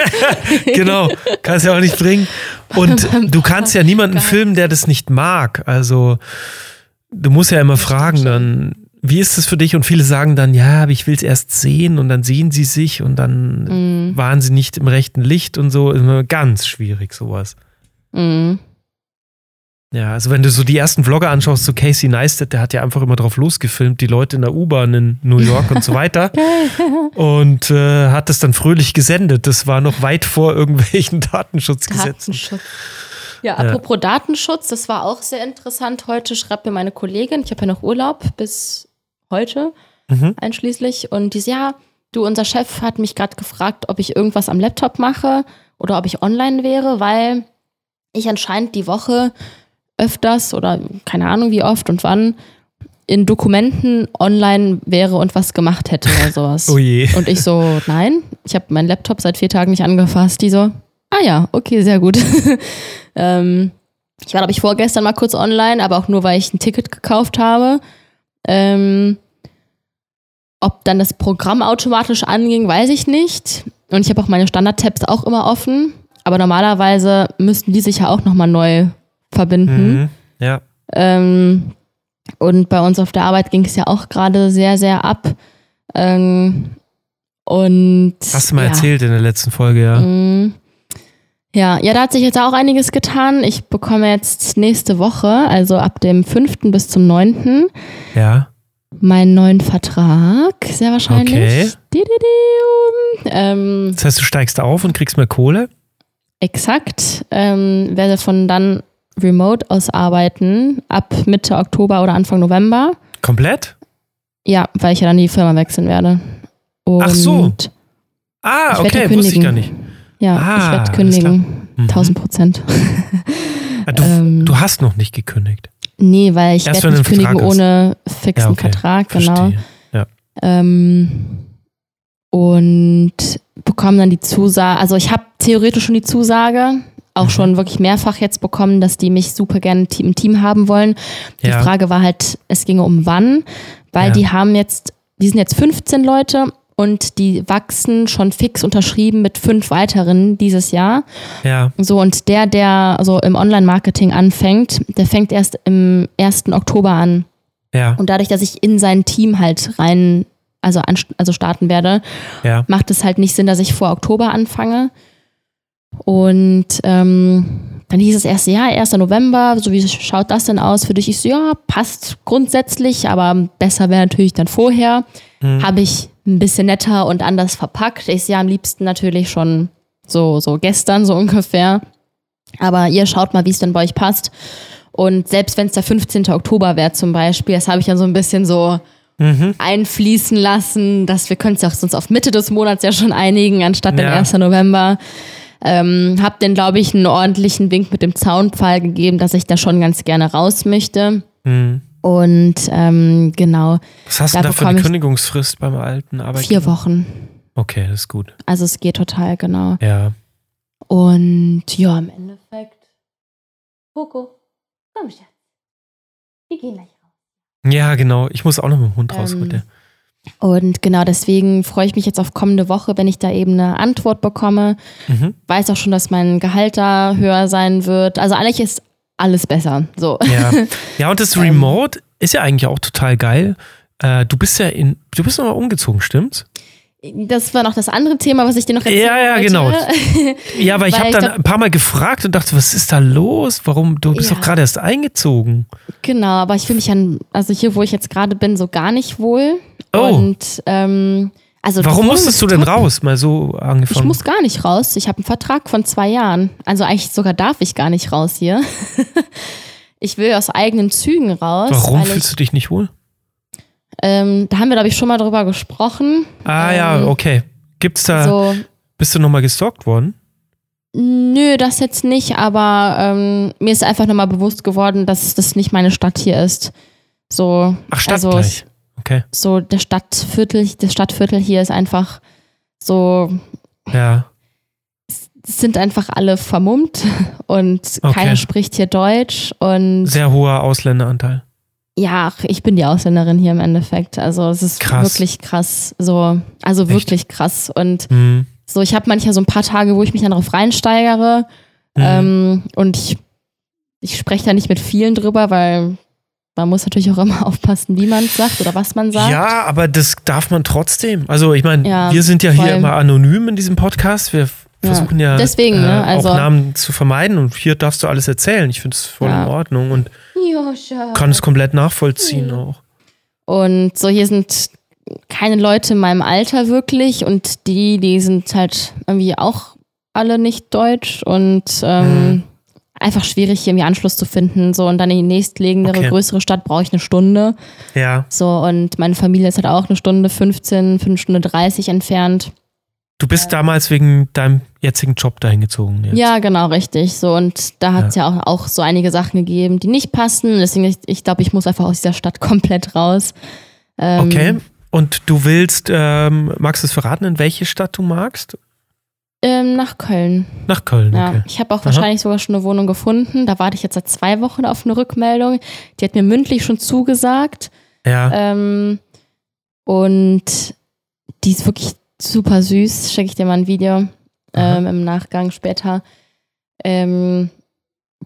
genau. Kannst ja auch nicht bringen. Und du kannst ja niemanden filmen, der das nicht mag. Also du musst ja immer fragen dann, wie ist es für dich? Und viele sagen dann, ja, aber ich will es erst sehen und dann sehen sie sich und dann mm, waren sie nicht im rechten Licht und so. Immer ganz schwierig, sowas. mm. Ja, also wenn du so die ersten Vlogger anschaust, so Casey Neistat, der hat ja einfach immer drauf losgefilmt, die Leute in der U-Bahn in New York und so weiter. und äh, hat das dann fröhlich gesendet. Das war noch weit vor irgendwelchen Datenschutzgesetzen. Datenschutz. Ja, apropos Datenschutz, das war auch sehr interessant. Heute schreibt mir meine Kollegin, ich habe ja noch Urlaub bis heute Mhm. einschließlich. Und die ja, du, unser Chef hat mich gerade gefragt, ob ich irgendwas am Laptop mache oder ob ich online wäre, weil ich anscheinend die Woche öfters oder keine Ahnung wie oft und wann in Dokumenten online wäre und was gemacht hätte oder sowas. Oh je. Und ich so, nein, ich habe meinen Laptop seit vier Tagen nicht angefasst. Die so, ah ja, okay, sehr gut. ähm, ich war, glaube ich, vorgestern mal kurz online, aber auch nur, weil ich ein Ticket gekauft habe. Ähm, ob dann das Programm automatisch anging, weiß ich nicht. Und ich habe auch meine Standard-Tabs auch immer offen. Aber normalerweise müssten die sich ja auch nochmal neu verbinden. Mhm. Ja. Ähm, und bei uns auf der Arbeit ging es ja auch gerade sehr, sehr ab. Ähm, und Hast du mal ja, erzählt in der letzten Folge, ja. Mm. Ja, ja, da hat sich jetzt auch einiges getan. Ich bekomme jetzt nächste Woche, also ab dem 5. bis zum 9. Ja. meinen neuen Vertrag, sehr wahrscheinlich. Okay. Ähm, Das heißt, du steigst auf und kriegst mehr Kohle? exakt. Ähm, werde von dann remote aus arbeiten ab Mitte Oktober oder Anfang November. Komplett? Ja, weil ich ja dann die Firma wechseln werde. Und Ach so. Ah, Ich werde okay, kündigen. wusste ich gar nicht. Ja, Ah, ich werde kündigen. Mhm. 1000 Prozent. Ah, du, ähm, du hast noch nicht gekündigt. Nee, weil ich Erst werde nicht kündigen Vertrag ohne fixen Ja, okay. Vertrag, genau. Verstehe. Ähm, und bekomme dann die Zusage, also ich habe theoretisch schon die Zusage, auch Mhm. schon wirklich mehrfach jetzt bekommen, dass die mich super gerne im Team haben wollen. Die Ja. Frage war halt, es ginge um wann, weil Ja. die haben jetzt, die sind jetzt 15 Leute und die wachsen schon fix unterschrieben mit fünf weiteren dieses Jahr. Ja, So, und der, der so im Online-Marketing anfängt, der fängt erst im 1. Oktober an. ja, Und dadurch, dass ich in sein Team halt rein, also, an, also starten werde, ja. macht es halt nicht Sinn, dass ich vor Oktober anfange. Und ähm, dann hieß es erst, ja, 1. November, so wie schaut das denn aus für dich? Ich so, ja, passt grundsätzlich, aber besser wäre natürlich dann vorher. Hm. Habe ich ein bisschen netter und anders verpackt. Ich ja, am liebsten natürlich schon so, so gestern, so ungefähr. Aber ihr schaut mal, wie es denn bei euch passt. Und selbst wenn es der 15. Oktober wäre zum Beispiel, das habe ich dann so ein bisschen so Mhm. einfließen lassen, dass wir können es ja auch sonst auf Mitte des Monats ja schon einigen, anstatt Ja. dem 1. November. Ähm, hab den, glaube ich, einen ordentlichen Wink mit dem Zaunpfahl gegeben, dass ich da schon ganz gerne raus möchte. Mhm. Und ähm, genau, Was hast du Da da für eine Kündigungsfrist beim alten Arbeitgeber? vier Wochen. Okay, das ist gut. Also es geht total genau. Ja. Und ja, im Endeffekt. Coco, komm Schatz. Wir gehen gleich raus. Ja, genau. Ich muss auch noch mit dem Hund raus Ähm, heute. Und genau deswegen freue ich mich jetzt auf kommende Woche, wenn ich da eben eine Antwort bekomme. Mhm. Weiß auch schon, dass mein Gehalt da höher sein wird. Also eigentlich ist alles besser. So. Ja. ja, und das Ähm. Remote ist ja eigentlich auch total geil. Äh, du bist ja in, du bist nochmal umgezogen, stimmt's? Das war noch das andere Thema, was ich dir noch erzählen Ja, ja, wollte. genau. Ja, aber ich habe dann glaub- ein paar Mal gefragt und dachte, was ist da los? Warum? Du bist Ja. doch gerade erst eingezogen. genau, aber ich fühle mich an, also hier, wo ich jetzt gerade bin, so gar nicht wohl. Oh. Und ähm, also Warum musstest du denn raus? Mal so Ich angefangen. muss gar nicht raus. Ich habe einen Vertrag von zwei Jahren. Also eigentlich sogar darf ich gar nicht raus hier. ich will aus eigenen Zügen raus. Warum fühlst ich, du dich nicht wohl? ähm, Da haben wir, glaube ich, schon mal drüber gesprochen. Ah ja, Ähm, okay. Gibt's da, So, bist du nochmal gestalkt worden? nö, das jetzt nicht, aber ähm, mir ist einfach nochmal bewusst geworden, dass das nicht meine Stadt hier ist. So, Ach, Stadt also gleich. Okay. so der Stadtviertel, das Stadtviertel hier ist einfach so, Ja. es sind einfach alle vermummt und Okay. keiner spricht hier Deutsch und Sehr hoher Ausländeranteil. Ja, ich bin die Ausländerin hier im Endeffekt. Also es ist Krass. wirklich krass. So, also Echt? wirklich krass. Und Hm. so, ich habe manchmal so ein paar Tage, wo ich mich dann darauf reinsteigere. Hm. Ähm, und ich, ich spreche da nicht mit vielen drüber, weil man muss natürlich auch immer aufpassen, wie man es sagt oder was man sagt. Ja, aber das darf man trotzdem. Also ich meine, Ja, wir sind ja hier immer anonym in diesem Podcast. Wir f- Ja. versuchen ja, Deswegen, ne, also- auch Namen zu vermeiden und hier darfst du alles erzählen. Ich finde es voll Ja. in Ordnung und Joscha. kann es komplett nachvollziehen auch. Und so hier sind keine Leute in meinem Alter wirklich und die, die sind halt irgendwie auch alle nicht deutsch und ähm, Mhm. Einfach schwierig hier irgendwie Anschluss zu finden. So und dann in die nächstliegende Okay. größere Stadt brauche ich eine Stunde. Ja. So und meine Familie ist halt auch eine Stunde 15, eine Stunde 30 entfernt. Du bist damals wegen deinem jetzigen Job dahin gezogen. Jetzt. Ja, genau, richtig. So und da hat es ja. auch, auch so einige Sachen gegeben, die nicht passen. Deswegen, ich, ich glaube, ich muss einfach aus dieser Stadt komplett raus. Ähm, Okay. Und du willst, ähm, magst du es verraten, in welche Stadt du magst? Ähm, nach Köln. Nach Köln, Ja, okay. ich habe auch wahrscheinlich sogar schon eine Wohnung gefunden. Da warte ich jetzt seit zwei Wochen auf eine Rückmeldung. Die hat mir mündlich schon zugesagt. Ja. Ähm, und die ist wirklich super süß. Schicke ich dir mal ein Video Aha. ähm, im Nachgang später. Ähm,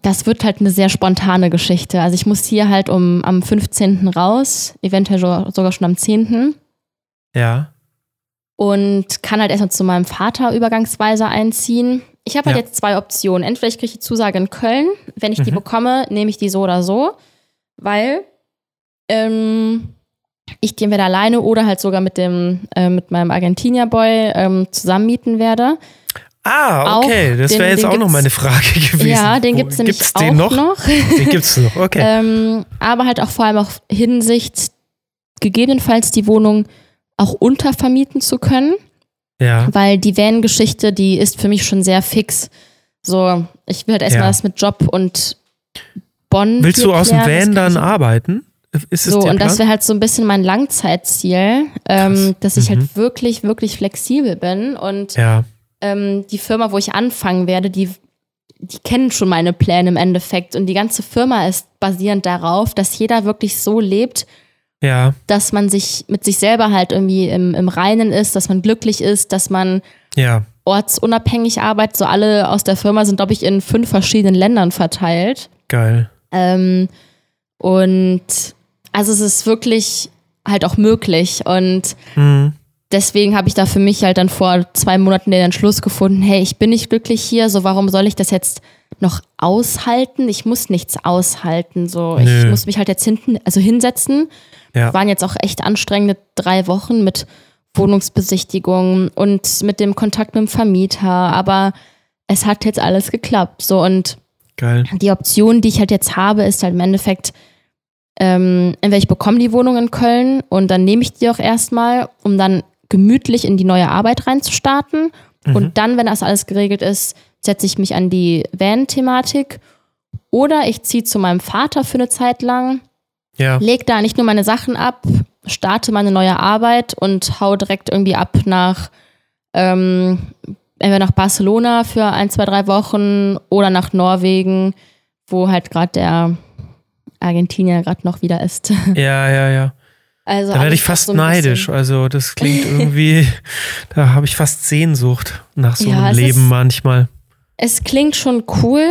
das wird halt eine sehr spontane Geschichte. Also ich muss hier halt um am 15. raus, eventuell so- sogar schon am 10. ja. Und kann halt erstmal zu meinem Vater übergangsweise einziehen. Ich habe halt Ja. jetzt zwei Optionen. Entweder ich kriege die Zusage in Köln. Wenn ich die Mhm. bekomme, nehme ich die so oder so, weil ähm, ich die entweder alleine oder halt sogar mit dem äh, mit meinem Argentinier-Boy ähm, zusammen mieten werde. Ah, Auch okay. Das den- wäre jetzt auch noch meine Frage gewesen. Ja, den gibt es nämlich gibt's auch den noch? noch. Den gibt's noch, okay. ähm, aber halt auch vor allem auf Hinsicht, gegebenenfalls die Wohnung auch untervermieten zu können. ja. weil die Van-Geschichte, die ist für mich schon sehr fix. So, ich will halt erstmal Ja. das mit Job und Bonn. Willst du aus dem klären, Van dann arbeiten? Ist So, und das wäre halt so ein bisschen mein Langzeitziel, ähm, dass ich Mhm. halt wirklich, wirklich flexibel bin. Und Ja, ähm, die Firma, wo ich anfangen werde, die, die kennen schon meine Pläne im Endeffekt. Und die ganze Firma ist basierend darauf, dass jeder wirklich so lebt, ja, dass man sich mit sich selber halt irgendwie im, im Reinen ist, dass man glücklich ist, dass man ja. ortsunabhängig arbeitet. So alle aus der Firma sind, glaube ich, in fünf verschiedenen Ländern verteilt. Geil. Ähm, und also es ist wirklich halt auch möglich. Und Mhm. deswegen habe ich da für mich halt dann vor zwei Monaten den Entschluss gefunden, hey, ich bin nicht glücklich hier, so warum soll ich das jetzt noch aushalten? Ich muss nichts aushalten. So, ich muss mich halt jetzt hinten, also hinsetzen. Ja. Waren jetzt auch echt anstrengende drei Wochen mit Wohnungsbesichtigung und mit dem Kontakt mit dem Vermieter, aber es hat jetzt alles geklappt. So und Geil. die Option, die ich halt jetzt habe, ist halt im Endeffekt ähm, entweder ich bekomme die Wohnung in Köln und dann nehme ich die auch erstmal, um dann gemütlich in die neue Arbeit reinzustarten. Mhm. Und dann, wenn das alles geregelt ist, setze ich mich an die Van-Thematik. Oder ich ziehe zu meinem Vater für eine Zeit lang, Ja. leg da nicht nur meine Sachen ab, starte meine neue Arbeit und hau direkt irgendwie ab nach ähm, entweder nach Barcelona für ein, zwei, drei Wochen oder nach Norwegen, wo halt gerade der Argentinier gerade noch wieder ist. Ja, ja, ja. Also Da werde ich fast so neidisch. Also, das klingt irgendwie, da habe ich fast Sehnsucht nach so Ja, einem Leben ist- manchmal. Es klingt schon cool.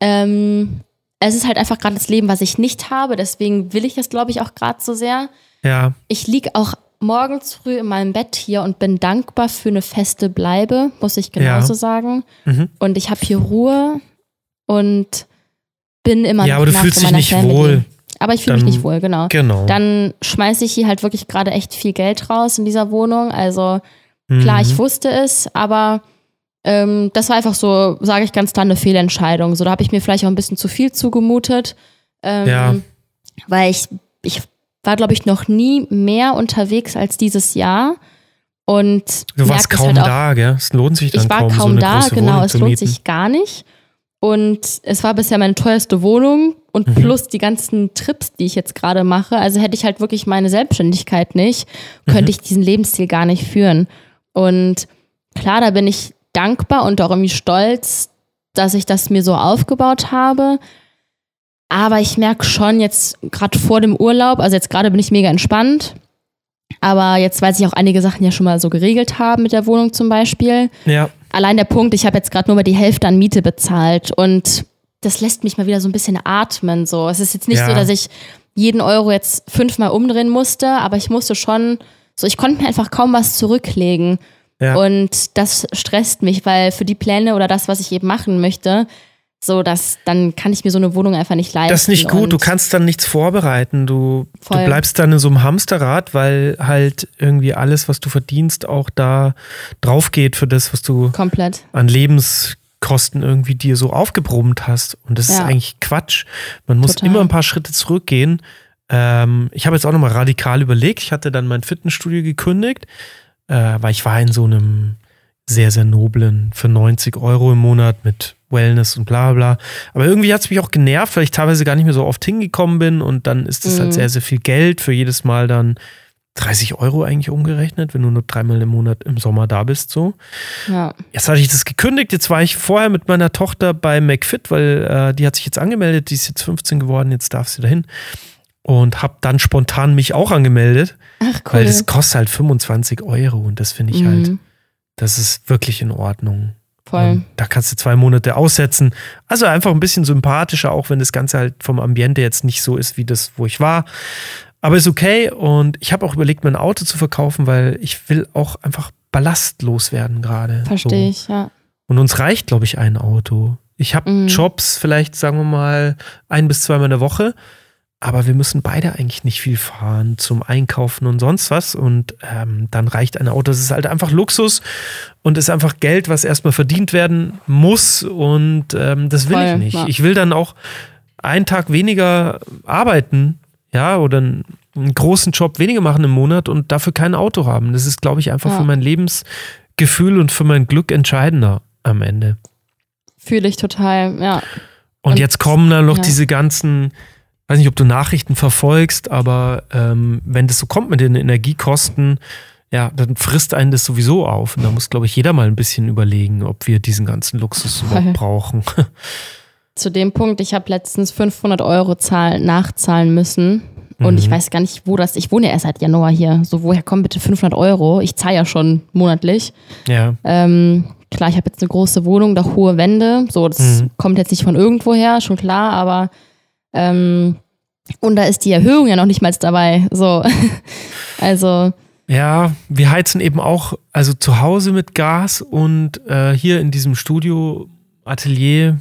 Ähm, es ist halt einfach gerade das Leben, was ich nicht habe. Deswegen will ich es, glaube ich, auch gerade so sehr. Ja, Ich liege auch morgens früh in meinem Bett hier und bin dankbar für eine feste Bleibe, muss ich genauso Ja. sagen. Mhm. Und ich habe hier Ruhe und bin immer ja aber du fühlst dich nicht Family. wohl. Aber ich fühle mich nicht wohl, genau. Genau. Dann schmeiße ich hier halt wirklich gerade echt viel Geld raus in dieser Wohnung. Also klar, ich Mhm. wusste es, aber ähm, das war einfach so, sage ich ganz klar, eine Fehlentscheidung. So, da habe ich mir vielleicht auch ein bisschen zu viel zugemutet. Ähm, Ja. Weil ich, ich war, glaube ich, noch nie mehr unterwegs als dieses Jahr. Und Du warst kaum halt auch da, gell? Es lohnt sich dann ich war kaum, kaum, so da, genau, Wohnung es lohnt sich gar nicht. Und es war bisher meine teuerste Wohnung und Mhm. plus die ganzen Trips, die ich jetzt gerade mache. Also hätte ich halt wirklich meine Selbstständigkeit nicht, könnte Mhm. ich diesen Lebensstil gar nicht führen. Und klar, da bin ich dankbar und auch irgendwie stolz, dass ich das mir so aufgebaut habe. Aber ich merke schon jetzt gerade vor dem Urlaub, also jetzt gerade bin ich mega entspannt. Aber jetzt, weil sich auch einige Sachen ja schon mal so geregelt haben mit der Wohnung zum Beispiel, Ja, allein der Punkt, ich habe jetzt gerade nur mal die Hälfte an Miete bezahlt und das lässt mich mal wieder so ein bisschen atmen. So. Es ist jetzt nicht Ja. so, dass ich jeden Euro jetzt fünfmal umdrehen musste, aber ich musste schon, so ich konnte mir einfach kaum was zurücklegen. Ja. Und das stresst mich, weil für die Pläne oder das, was ich eben machen möchte, so dass dann kann ich mir so eine Wohnung einfach nicht leisten. das ist nicht gut. Du kannst dann nichts vorbereiten. Du, du bleibst dann in so einem Hamsterrad, weil halt irgendwie alles, was du verdienst, auch da drauf geht für das, was du komplett. an Lebenskosten irgendwie dir so aufgebrummt hast. Und das ist Ja. eigentlich Quatsch. Man muss Total. immer ein paar Schritte zurückgehen. Ähm, ich habe jetzt auch nochmal radikal überlegt. Ich hatte dann mein Fitnessstudio gekündigt, äh, weil ich war in so einem sehr, sehr noblen für 90 Euro im Monat mit Wellness und bla bla. Aber irgendwie hat es mich auch genervt, weil ich teilweise gar nicht mehr so oft hingekommen bin und dann ist das Mhm. halt sehr, sehr viel Geld für jedes Mal dann 30 Euro eigentlich umgerechnet, wenn du nur dreimal im Monat im Sommer da bist, so. Ja. Jetzt hatte ich das gekündigt. Jetzt war ich vorher mit meiner Tochter bei McFit, weil äh, die hat sich jetzt angemeldet. Die ist jetzt 15 geworden. Jetzt darf sie dahin. Und habe dann spontan mich auch angemeldet, Ach cool. weil das kostet halt 25 Euro. Und das finde ich Mhm. halt, das ist wirklich in Ordnung. Voll. Und da kannst du zwei Monate aussetzen. Also einfach ein bisschen sympathischer, auch wenn das Ganze halt vom Ambiente jetzt nicht so ist wie das, wo ich war. Aber ist okay. Und ich habe auch überlegt, mein Auto zu verkaufen, weil ich will auch einfach ballastlos werden gerade. Verstehe so. ich, ja. Und uns reicht, glaube ich, ein Auto. Ich habe Mhm. Jobs, vielleicht sagen wir mal ein bis zweimal in der Woche. Aber wir müssen beide eigentlich nicht viel fahren zum Einkaufen und sonst was. Und ähm, dann reicht ein Auto. Das ist halt einfach Luxus und ist einfach Geld, was erstmal verdient werden muss. Und ähm, das will Voll, ich nicht. ja. Ich will dann auch einen Tag weniger arbeiten, ja, oder einen, einen großen Job weniger machen im Monat und dafür kein Auto haben. Das ist, glaube ich, einfach Ja. für mein Lebensgefühl und für mein Glück entscheidender am Ende. Fühle ich total, ja. Und, Und- jetzt kommen dann noch ja. diese ganzen, weiß nicht, ob du Nachrichten verfolgst, aber ähm, wenn das so kommt mit den Energiekosten, ja, dann frisst einen das sowieso auf. Und da muss, glaube ich, jeder mal ein bisschen überlegen, ob wir diesen ganzen Luxus Voll. überhaupt brauchen. zu dem Punkt, ich habe letztens 500 Euro zahlen, nachzahlen müssen. Und Mhm. ich weiß gar nicht, wo das. Ich wohne ja erst seit Januar hier. So, woher kommen bitte 500 Euro? Ich zahle ja schon monatlich. ja, Ähm, klar, ich habe jetzt eine große Wohnung, da hohe Wände. So, das Mhm. kommt jetzt nicht von irgendwoher, schon klar, aber. Ähm, und da ist die Erhöhung ja noch nicht mal dabei. So. also, ja, wir heizen eben auch, also zu Hause mit Gas und äh, hier in diesem Studio, Atelier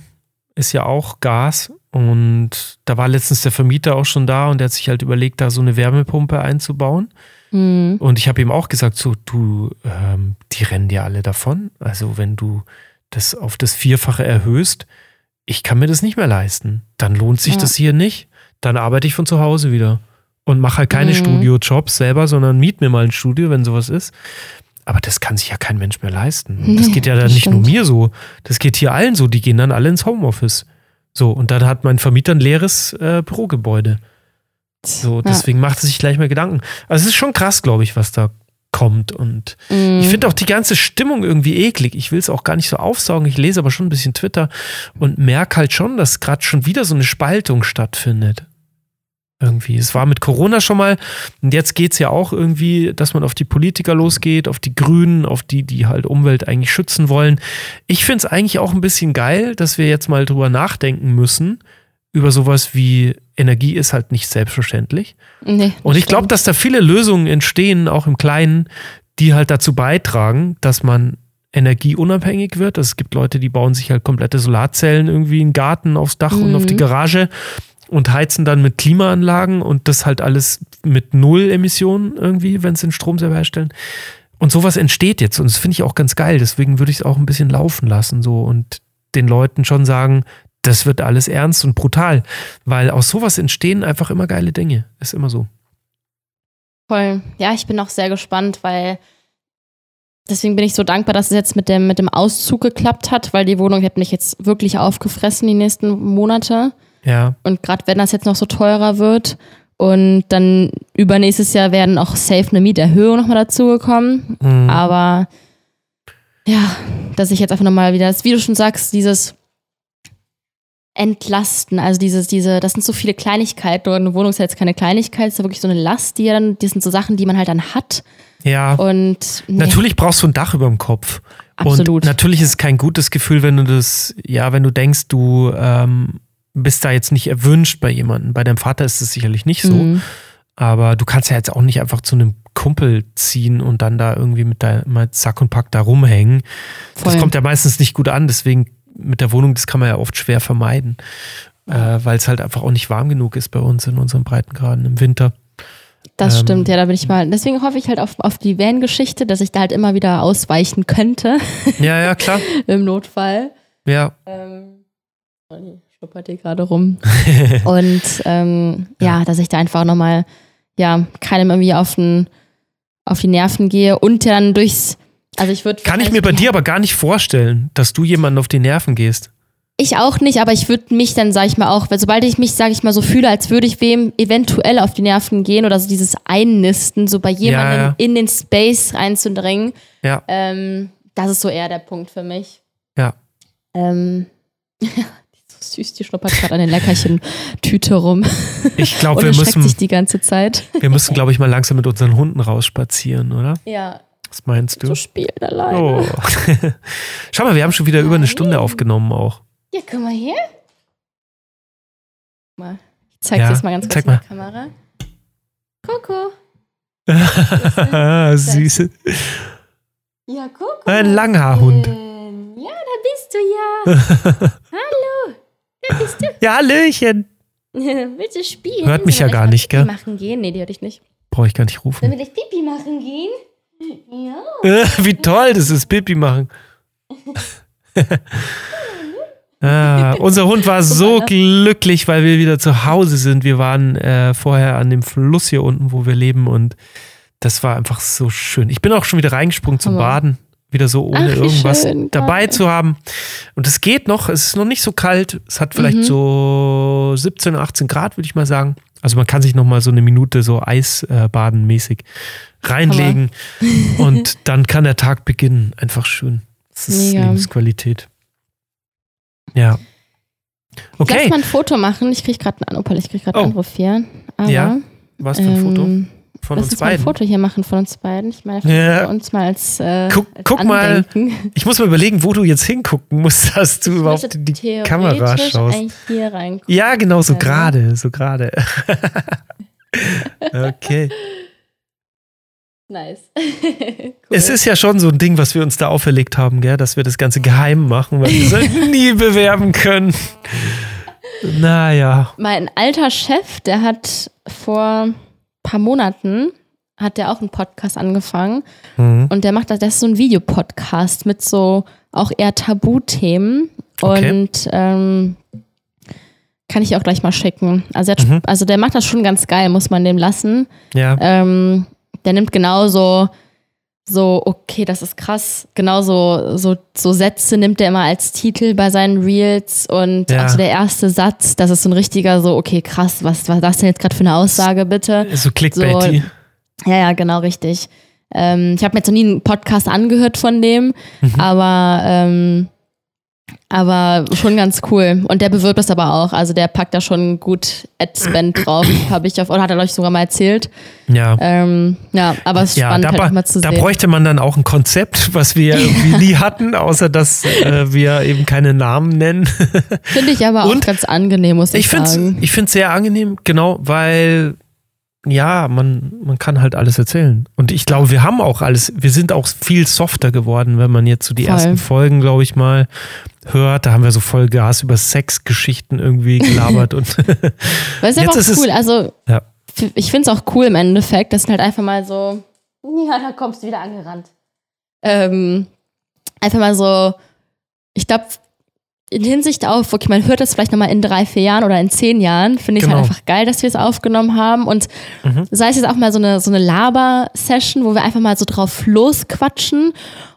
ist ja auch Gas. Und da war letztens der Vermieter auch schon da und der hat sich halt überlegt, da so eine Wärmepumpe einzubauen. mh, Und ich habe ihm auch gesagt, so, du, ähm, die rennen dir alle davon. Also wenn du das auf das Vierfache erhöhst, ich kann mir das nicht mehr leisten. Dann lohnt sich Ja. das hier nicht. dann arbeite ich von zu Hause wieder und mache halt keine Mhm. Studiojobs selber, sondern miet mir mal ein Studio, wenn sowas ist. Aber das kann sich ja kein Mensch mehr leisten. Und das Nee, geht ja dann nicht nur stimmt. mir so. Das geht hier allen so. Die gehen dann alle ins Homeoffice. So, und dann hat mein Vermieter ein leeres äh, Bürogebäude. So, Ja. deswegen macht er sich gleich mal Gedanken. Also es ist schon krass, glaube ich, was da kommt. Und Mhm. ich finde auch die ganze Stimmung irgendwie eklig. Ich will es auch gar nicht so aufsaugen. Ich lese aber schon ein bisschen Twitter und merke halt schon, dass gerade schon wieder so eine Spaltung stattfindet. Irgendwie. Es war mit Corona schon mal und jetzt geht es ja auch irgendwie, dass man auf die Politiker losgeht, auf die Grünen, auf die, die halt Umwelt eigentlich schützen wollen. Ich finde es eigentlich auch ein bisschen geil, dass wir jetzt mal drüber nachdenken müssen, über sowas wie Energie ist halt nicht selbstverständlich. Nee, Und ich glaube, dass da viele Lösungen entstehen, auch im Kleinen, die halt dazu beitragen, dass man energieunabhängig wird. Also Es gibt Leute, die bauen sich halt komplette Solarzellen irgendwie in den Garten, aufs Dach und auf die Mhm. Garage und heizen dann mit Klimaanlagen und das halt alles mit Null Emissionen irgendwie, wenn sie den Strom selber herstellen. Und sowas entsteht jetzt und das finde ich auch ganz geil. Deswegen würde ich es auch ein bisschen laufen lassen so und den Leuten schon sagen, das wird alles ernst und brutal, weil aus sowas entstehen einfach immer geile Dinge. Ist immer so. Voll. Ja, ich bin auch sehr gespannt, weil deswegen bin ich so dankbar, dass es jetzt mit dem, mit dem Auszug geklappt hat, weil die Wohnung hätte mich jetzt wirklich aufgefressen die nächsten Monate. Ja, Und gerade wenn das jetzt noch so teurer wird und dann übernächstes Jahr werden auch safe eine Mieterhöhung nochmal dazugekommen. Mhm. Aber ja, dass ich jetzt einfach nochmal wieder, das, wie du schon sagst, dieses Entlasten, also dieses, diese, das sind so viele Kleinigkeiten. Und eine Wohnung ist ja jetzt keine Kleinigkeit, es ist ja wirklich so eine Last, die ja dann, das sind so Sachen, die man halt dann hat. ja. Und nee, Natürlich brauchst du ein Dach über dem Kopf. Absolut. Und natürlich ist es kein gutes Gefühl, wenn du das, ja, wenn du denkst, du ähm, bist da jetzt nicht erwünscht bei jemandem. Bei deinem Vater ist es sicherlich nicht so. Mhm. Aber du kannst ja jetzt auch nicht einfach zu einem Kumpel ziehen und dann da irgendwie mit, dein, mit Sack und Pack da rumhängen. Das Voll. kommt ja meistens nicht gut an. Deswegen mit der Wohnung, das kann man ja oft schwer vermeiden. Äh, Weil es halt einfach auch nicht warm genug ist bei uns in unseren Breitengraden im Winter. Das Ähm, stimmt, ja, da bin ich mal. Deswegen hoffe ich halt auf, auf die Van-Geschichte, dass ich da halt immer wieder ausweichen könnte Ja, ja, klar. im Notfall. Ja. Ähm, oh, schnuppert hier gerade rum. Und ähm, ja. dass ich da einfach nochmal, ja, keinem irgendwie auf, den, auf die Nerven gehe und dann durchs. Also ich würde. Kann ich mir bei dir aber gar nicht vorstellen, dass du jemanden auf die Nerven gehst. Ich auch nicht, aber ich würde mich dann, sag ich mal, auch, weil sobald ich mich, sag ich mal, so fühle, als würde ich wem eventuell auf die Nerven gehen oder so dieses Einnisten, so bei jemandem Ja, ja. in den Space reinzudrängen, Ja, ähm, das ist so eher der Punkt für mich. ja. Ähm, die ist so süß, die schnuppert gerade an den Leckerchen-Tüte rum Ich glaube, wir müssen, sich die ganze Zeit. wir müssen, glaube ich, mal langsam mit unseren Hunden rausspazieren, oder? Ja, Was meinst du? so spielen alleine. Oh. Schau mal, wir haben schon wieder über eine Stunde aufgenommen auch. Ja, guck mal her. Mal. Ich zeig Ja, dir das mal ganz kurz zeig in mal. die Kamera. Coco. Süße. Ja, Coco. Ein Langhaarhund. Ja, da bist du ja. Hallo. Da bist du. Ja, Hallöchen. Willst du spielen? Hört mich Sollen ja gar mal nicht, Pipi gell? machen gehen? Nee, die hört dich nicht. Brauche ich gar nicht Sollen rufen. wir gleich Pipi machen gehen? Ja. Wie toll, das ist Pipi machen. ah, unser Hund war so ne? glücklich, weil wir wieder zu Hause sind. Wir waren äh, vorher an dem Fluss hier unten, wo wir leben und das war einfach so schön. Ich bin auch schon wieder reingesprungen zum. Baden. Wieder so ohne Ach, irgendwas schön, dabei zu haben. Und es geht noch, es ist noch nicht so kalt. Es hat vielleicht Mhm. so 17, 18 Grad, würde ich mal sagen. Also man kann sich noch mal so eine Minute so Eisbaden mäßig reinlegen und dann kann der Tag beginnen. Einfach schön. Das ist Mega. Lebensqualität. Ja. Lass Okay, mal ein Foto machen. Ich krieg gerade einen Opal, ich krieg gerade Oh. einen Anruf hier. Aber, Ja, was für ein Foto? Von Lass uns uns mal ein beiden. Foto hier machen von uns beiden. Ich meine, Ja. für uns mal als, äh, Guck- als guck mal. Ich muss mal überlegen, wo du jetzt hingucken musst, dass du Ich überhaupt in die Kamera schaust. hier reingucken. Ja, genau, so ne? gerade, so gerade. okay. Nice. cool. Es ist ja schon so ein Ding, was wir uns da auferlegt haben, gell? dass wir das Ganze geheim machen, weil wir es nie bewerben können. Naja. Mein alter Chef, der hat vor paar Monaten hat der auch einen Podcast angefangen Mhm. und der macht das, das ist so ein Videopodcast mit so auch eher Tabuthemen Okay. und ähm, Kann ich auch gleich mal schicken. Also, hat, Mhm. also der macht das schon ganz geil, muss man dem lassen. Ja. Ähm, der nimmt genauso so, okay, das ist krass. Genauso so, so Sätze nimmt er immer als Titel bei seinen Reels und Ja. auch so der erste Satz, das ist so ein richtiger so, okay, krass, was war das denn jetzt gerade für eine Aussage, bitte? So clickbaity. Ja, ja, genau, richtig. Ähm, ich habe mir jetzt noch nie einen Podcast angehört von dem, Mhm. aber, ähm, aber schon ganz cool. Und der bewirbt das aber auch. Also der packt da schon gut Ad-Spend drauf, habe ich auf, oder hat er euch sogar mal erzählt. Ja. Ähm, ja, aber es ist Ja, spannend da, halt auch mal zu da sehen. bräuchte man dann auch ein Konzept, was wir irgendwie nie hatten, außer dass äh, wir eben keine Namen nennen. Finde ich aber auch Und? ganz angenehm, muss ich, Ich finde es sagen. ich find's sehr angenehm, genau, weil ja, man, man kann halt alles erzählen. Und ich glaube, wir haben auch alles, wir sind auch viel softer geworden, wenn man jetzt so die Voll. ersten Folgen, glaube ich, mal hört. Da haben wir so voll Gas über Sexgeschichten irgendwie gelabert und es ist aber Jetzt ist auch es- cool. Also Ja. ich finde es auch cool im Endeffekt. Das sind halt einfach mal so. Ja, da kommst du wieder angerannt. Ähm, einfach mal so. Ich glaube, in Hinsicht auf, okay, man hört das vielleicht nochmal in drei, vier Jahren oder in zehn Jahren, finde ich Genau. halt einfach geil, dass wir es aufgenommen haben. Und Mhm. sei es jetzt auch mal so eine, so eine Laber-Session, wo wir einfach mal so drauf losquatschen.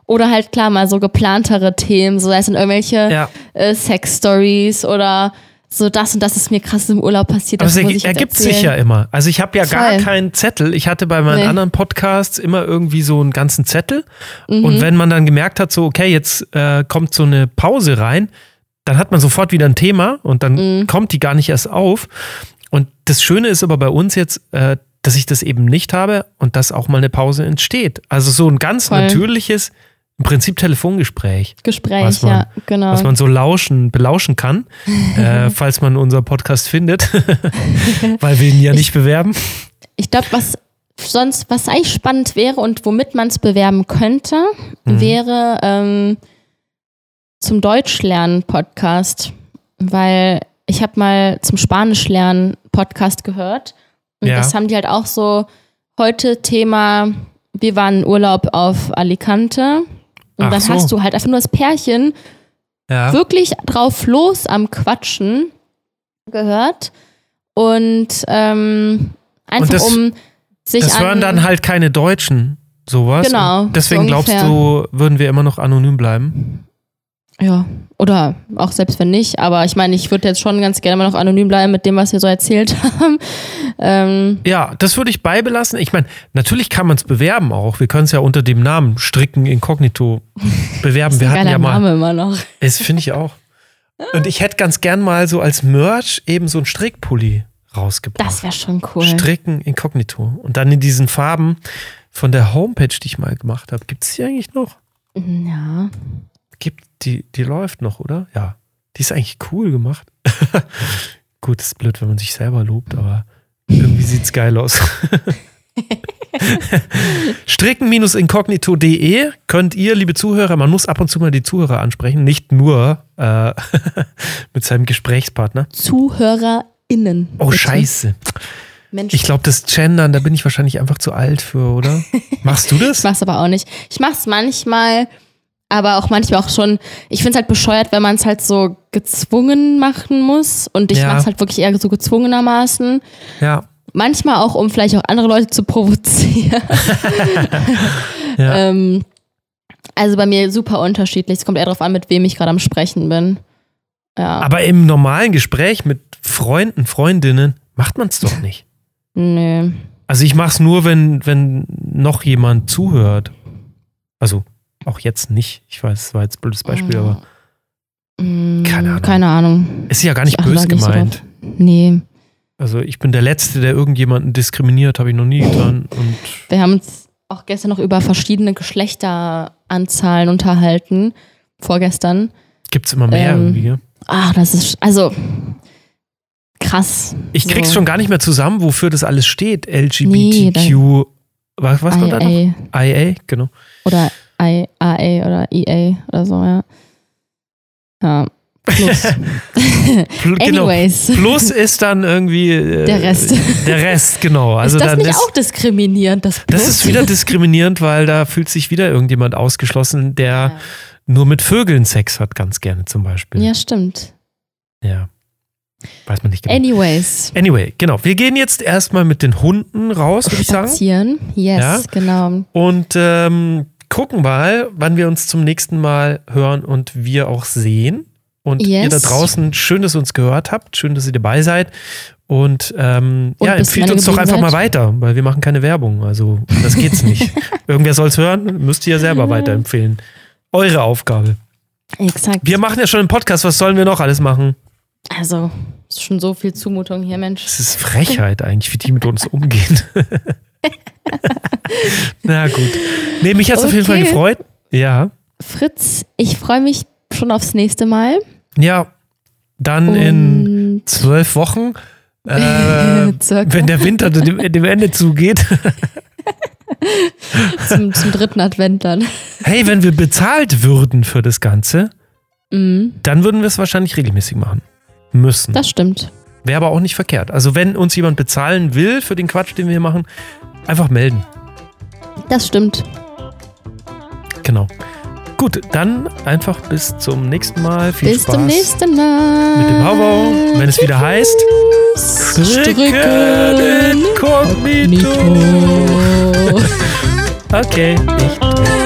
Oder halt klar mal so geplantere Themen, so sei es in irgendwelche ja. äh, Sex-Stories oder so das und das ist mir krass im Urlaub passiert. Aber Das es ergibt sich ja immer. Also ich habe ja gar Voll. keinen Zettel. Ich hatte bei meinen Nee. anderen Podcasts immer irgendwie so einen ganzen Zettel. Mhm. Und wenn man dann gemerkt hat, so, okay, jetzt äh, kommt so eine Pause rein, dann hat man sofort wieder ein Thema und dann Mhm. kommt die gar nicht erst auf. Und das Schöne ist aber bei uns jetzt, äh, dass ich das eben nicht habe und dass auch mal eine Pause entsteht. Also so ein ganz Voll. natürliches, im Prinzip Telefongespräch, Gespräch, was man- ja, genau. was man so lauschen, belauschen kann, äh, falls man unseren Podcast findet, weil wir ihn ja nicht bewerben. ich glaube, was sonst, was eigentlich spannend wäre und womit man es bewerben könnte, Mhm. wäre ähm, zum Deutschlernen-Podcast. Weil ich habe mal zum Spanischlernen-Podcast gehört. Und Ja. das haben die halt auch so heute Thema, wir waren in Urlaub auf Alicante. Und Ach dann so. hast du halt einfach nur das Pärchen Ja. wirklich drauf los am Quatschen gehört. Und ähm, einfach das- um sich Das an. hören dann halt keine Deutschen, sowas. Genau, Und deswegen so glaubst du, würden wir immer noch anonym bleiben? Ja, oder auch selbst wenn nicht. Aber ich meine, ich würde jetzt schon ganz gerne mal noch anonym bleiben mit dem, was wir so erzählt haben. ähm, Ja, das würde ich beibelassen. Ich meine, natürlich kann man es bewerben auch. Wir können es ja unter dem Namen Stricken Inkognito bewerben. ist wir ein hatten ja mal. Name immer noch. Das finde ich auch. Und ich hätte ganz gern mal so als Merch eben so einen Strickpulli rausgebracht. Das wäre schon cool. Stricken Inkognito. Und dann in diesen Farben von der Homepage, die ich mal gemacht habe. Gibt es die eigentlich noch? Ja. Gibt die, die läuft noch, oder? Ja. Die ist eigentlich cool gemacht. Gut, ist blöd, wenn man sich selber lobt, aber irgendwie sieht's geil aus. Stricken-inkognito.de könnt ihr, liebe Zuhörer, man muss ab und zu mal die Zuhörer ansprechen, nicht nur äh, mit seinem Gesprächspartner. ZuhörerInnen. Oh, bitte. scheiße. Mensch, Ich glaube, das Gendern, da bin ich wahrscheinlich einfach zu alt für, oder? Machst du das? Ich mach's aber auch nicht. Ich mach's manchmal, aber auch manchmal auch schon. Ich find's halt bescheuert, wenn man es halt so gezwungen machen muss. Und ich Ja. mach's halt wirklich eher so gezwungenermaßen. Ja. Manchmal auch, um vielleicht auch andere Leute zu provozieren. Ja. ähm, also bei mir super unterschiedlich. Es kommt eher darauf an, mit wem ich gerade am Sprechen bin. Ja. Aber im normalen Gespräch mit Freunden, Freundinnen macht man es doch nicht. Nö. Also ich mache es nur, wenn, wenn noch jemand zuhört. Also auch jetzt nicht. Ich weiß, es war jetzt ein blödes Beispiel, aber Mm, Keine Ahnung. Keine Ahnung. ist ja gar nicht Ich böse nicht so gemeint. Nee. Also ich bin der Letzte, der irgendjemanden diskriminiert, habe ich noch nie getan. Und Wir haben uns auch gestern noch über verschiedene Geschlechteranzahlen unterhalten. Vorgestern. gibt es immer mehr Ähm, irgendwie. Ach, das ist, also krass. Ich krieg's so. schon gar nicht mehr zusammen, wofür das alles steht. Nee, LGBTQ. was was noch? IA IA, genau. oder IAA oder EA oder so, ja. Ja. Plus. Pl- genau. Anyways. Plus ist dann irgendwie äh, Der Rest. Der Rest, genau. Also ist das dann nicht ist, auch diskriminierend? Das, das Plus? ist wieder diskriminierend, weil da fühlt sich wieder irgendjemand ausgeschlossen, der Ja. nur mit Vögeln Sex hat, ganz gerne zum Beispiel. ja, stimmt. Ja. Weiß man nicht genau. Anyways. Anyway, genau. Wir gehen jetzt erstmal mit den Hunden raus, würde ich sagen. Spazieren. Yes, Ja. genau. Und ähm, gucken mal, wann wir uns zum nächsten Mal hören und wir auch sehen. Und Yes. ihr da draußen, schön, dass ihr uns gehört habt. Schön, dass ihr dabei seid. Und, ähm, Und ja, empfiehlt uns doch einfach geblieben mal seid. weiter, weil wir machen keine Werbung. Also, das geht's nicht. Irgendwer soll es hören, müsst ihr ja selber weiterempfehlen. Eure Aufgabe. Exakt. Wir machen ja schon einen Podcast, was sollen wir noch alles machen? Also, ist schon so viel Zumutung hier, Mensch. Es ist Frechheit eigentlich, wie die mit uns umgehen. Na gut. Nee, mich hat es auf jeden Fall Okay. gefreut. Ja. Fritz, ich freue mich schon aufs nächste Mal. Ja. Dann in Und zwölf Wochen, äh, wenn der Winter dem, dem Ende zugeht. zum, zum dritten Advent dann. Hey, wenn wir bezahlt würden für das Ganze, Mhm, dann würden wir es wahrscheinlich regelmäßig machen. Müssen. das stimmt. Wäre aber auch nicht verkehrt. Also wenn uns jemand bezahlen will für den Quatsch, den wir hier machen, einfach melden. Das stimmt. Genau. Gut, dann einfach bis zum nächsten Mal. Viel Bis Spaß zum nächsten Mal. mit dem Hauwau, wenn es wieder heißt. Stricken Inkognito. Nito. Okay, ich drücke.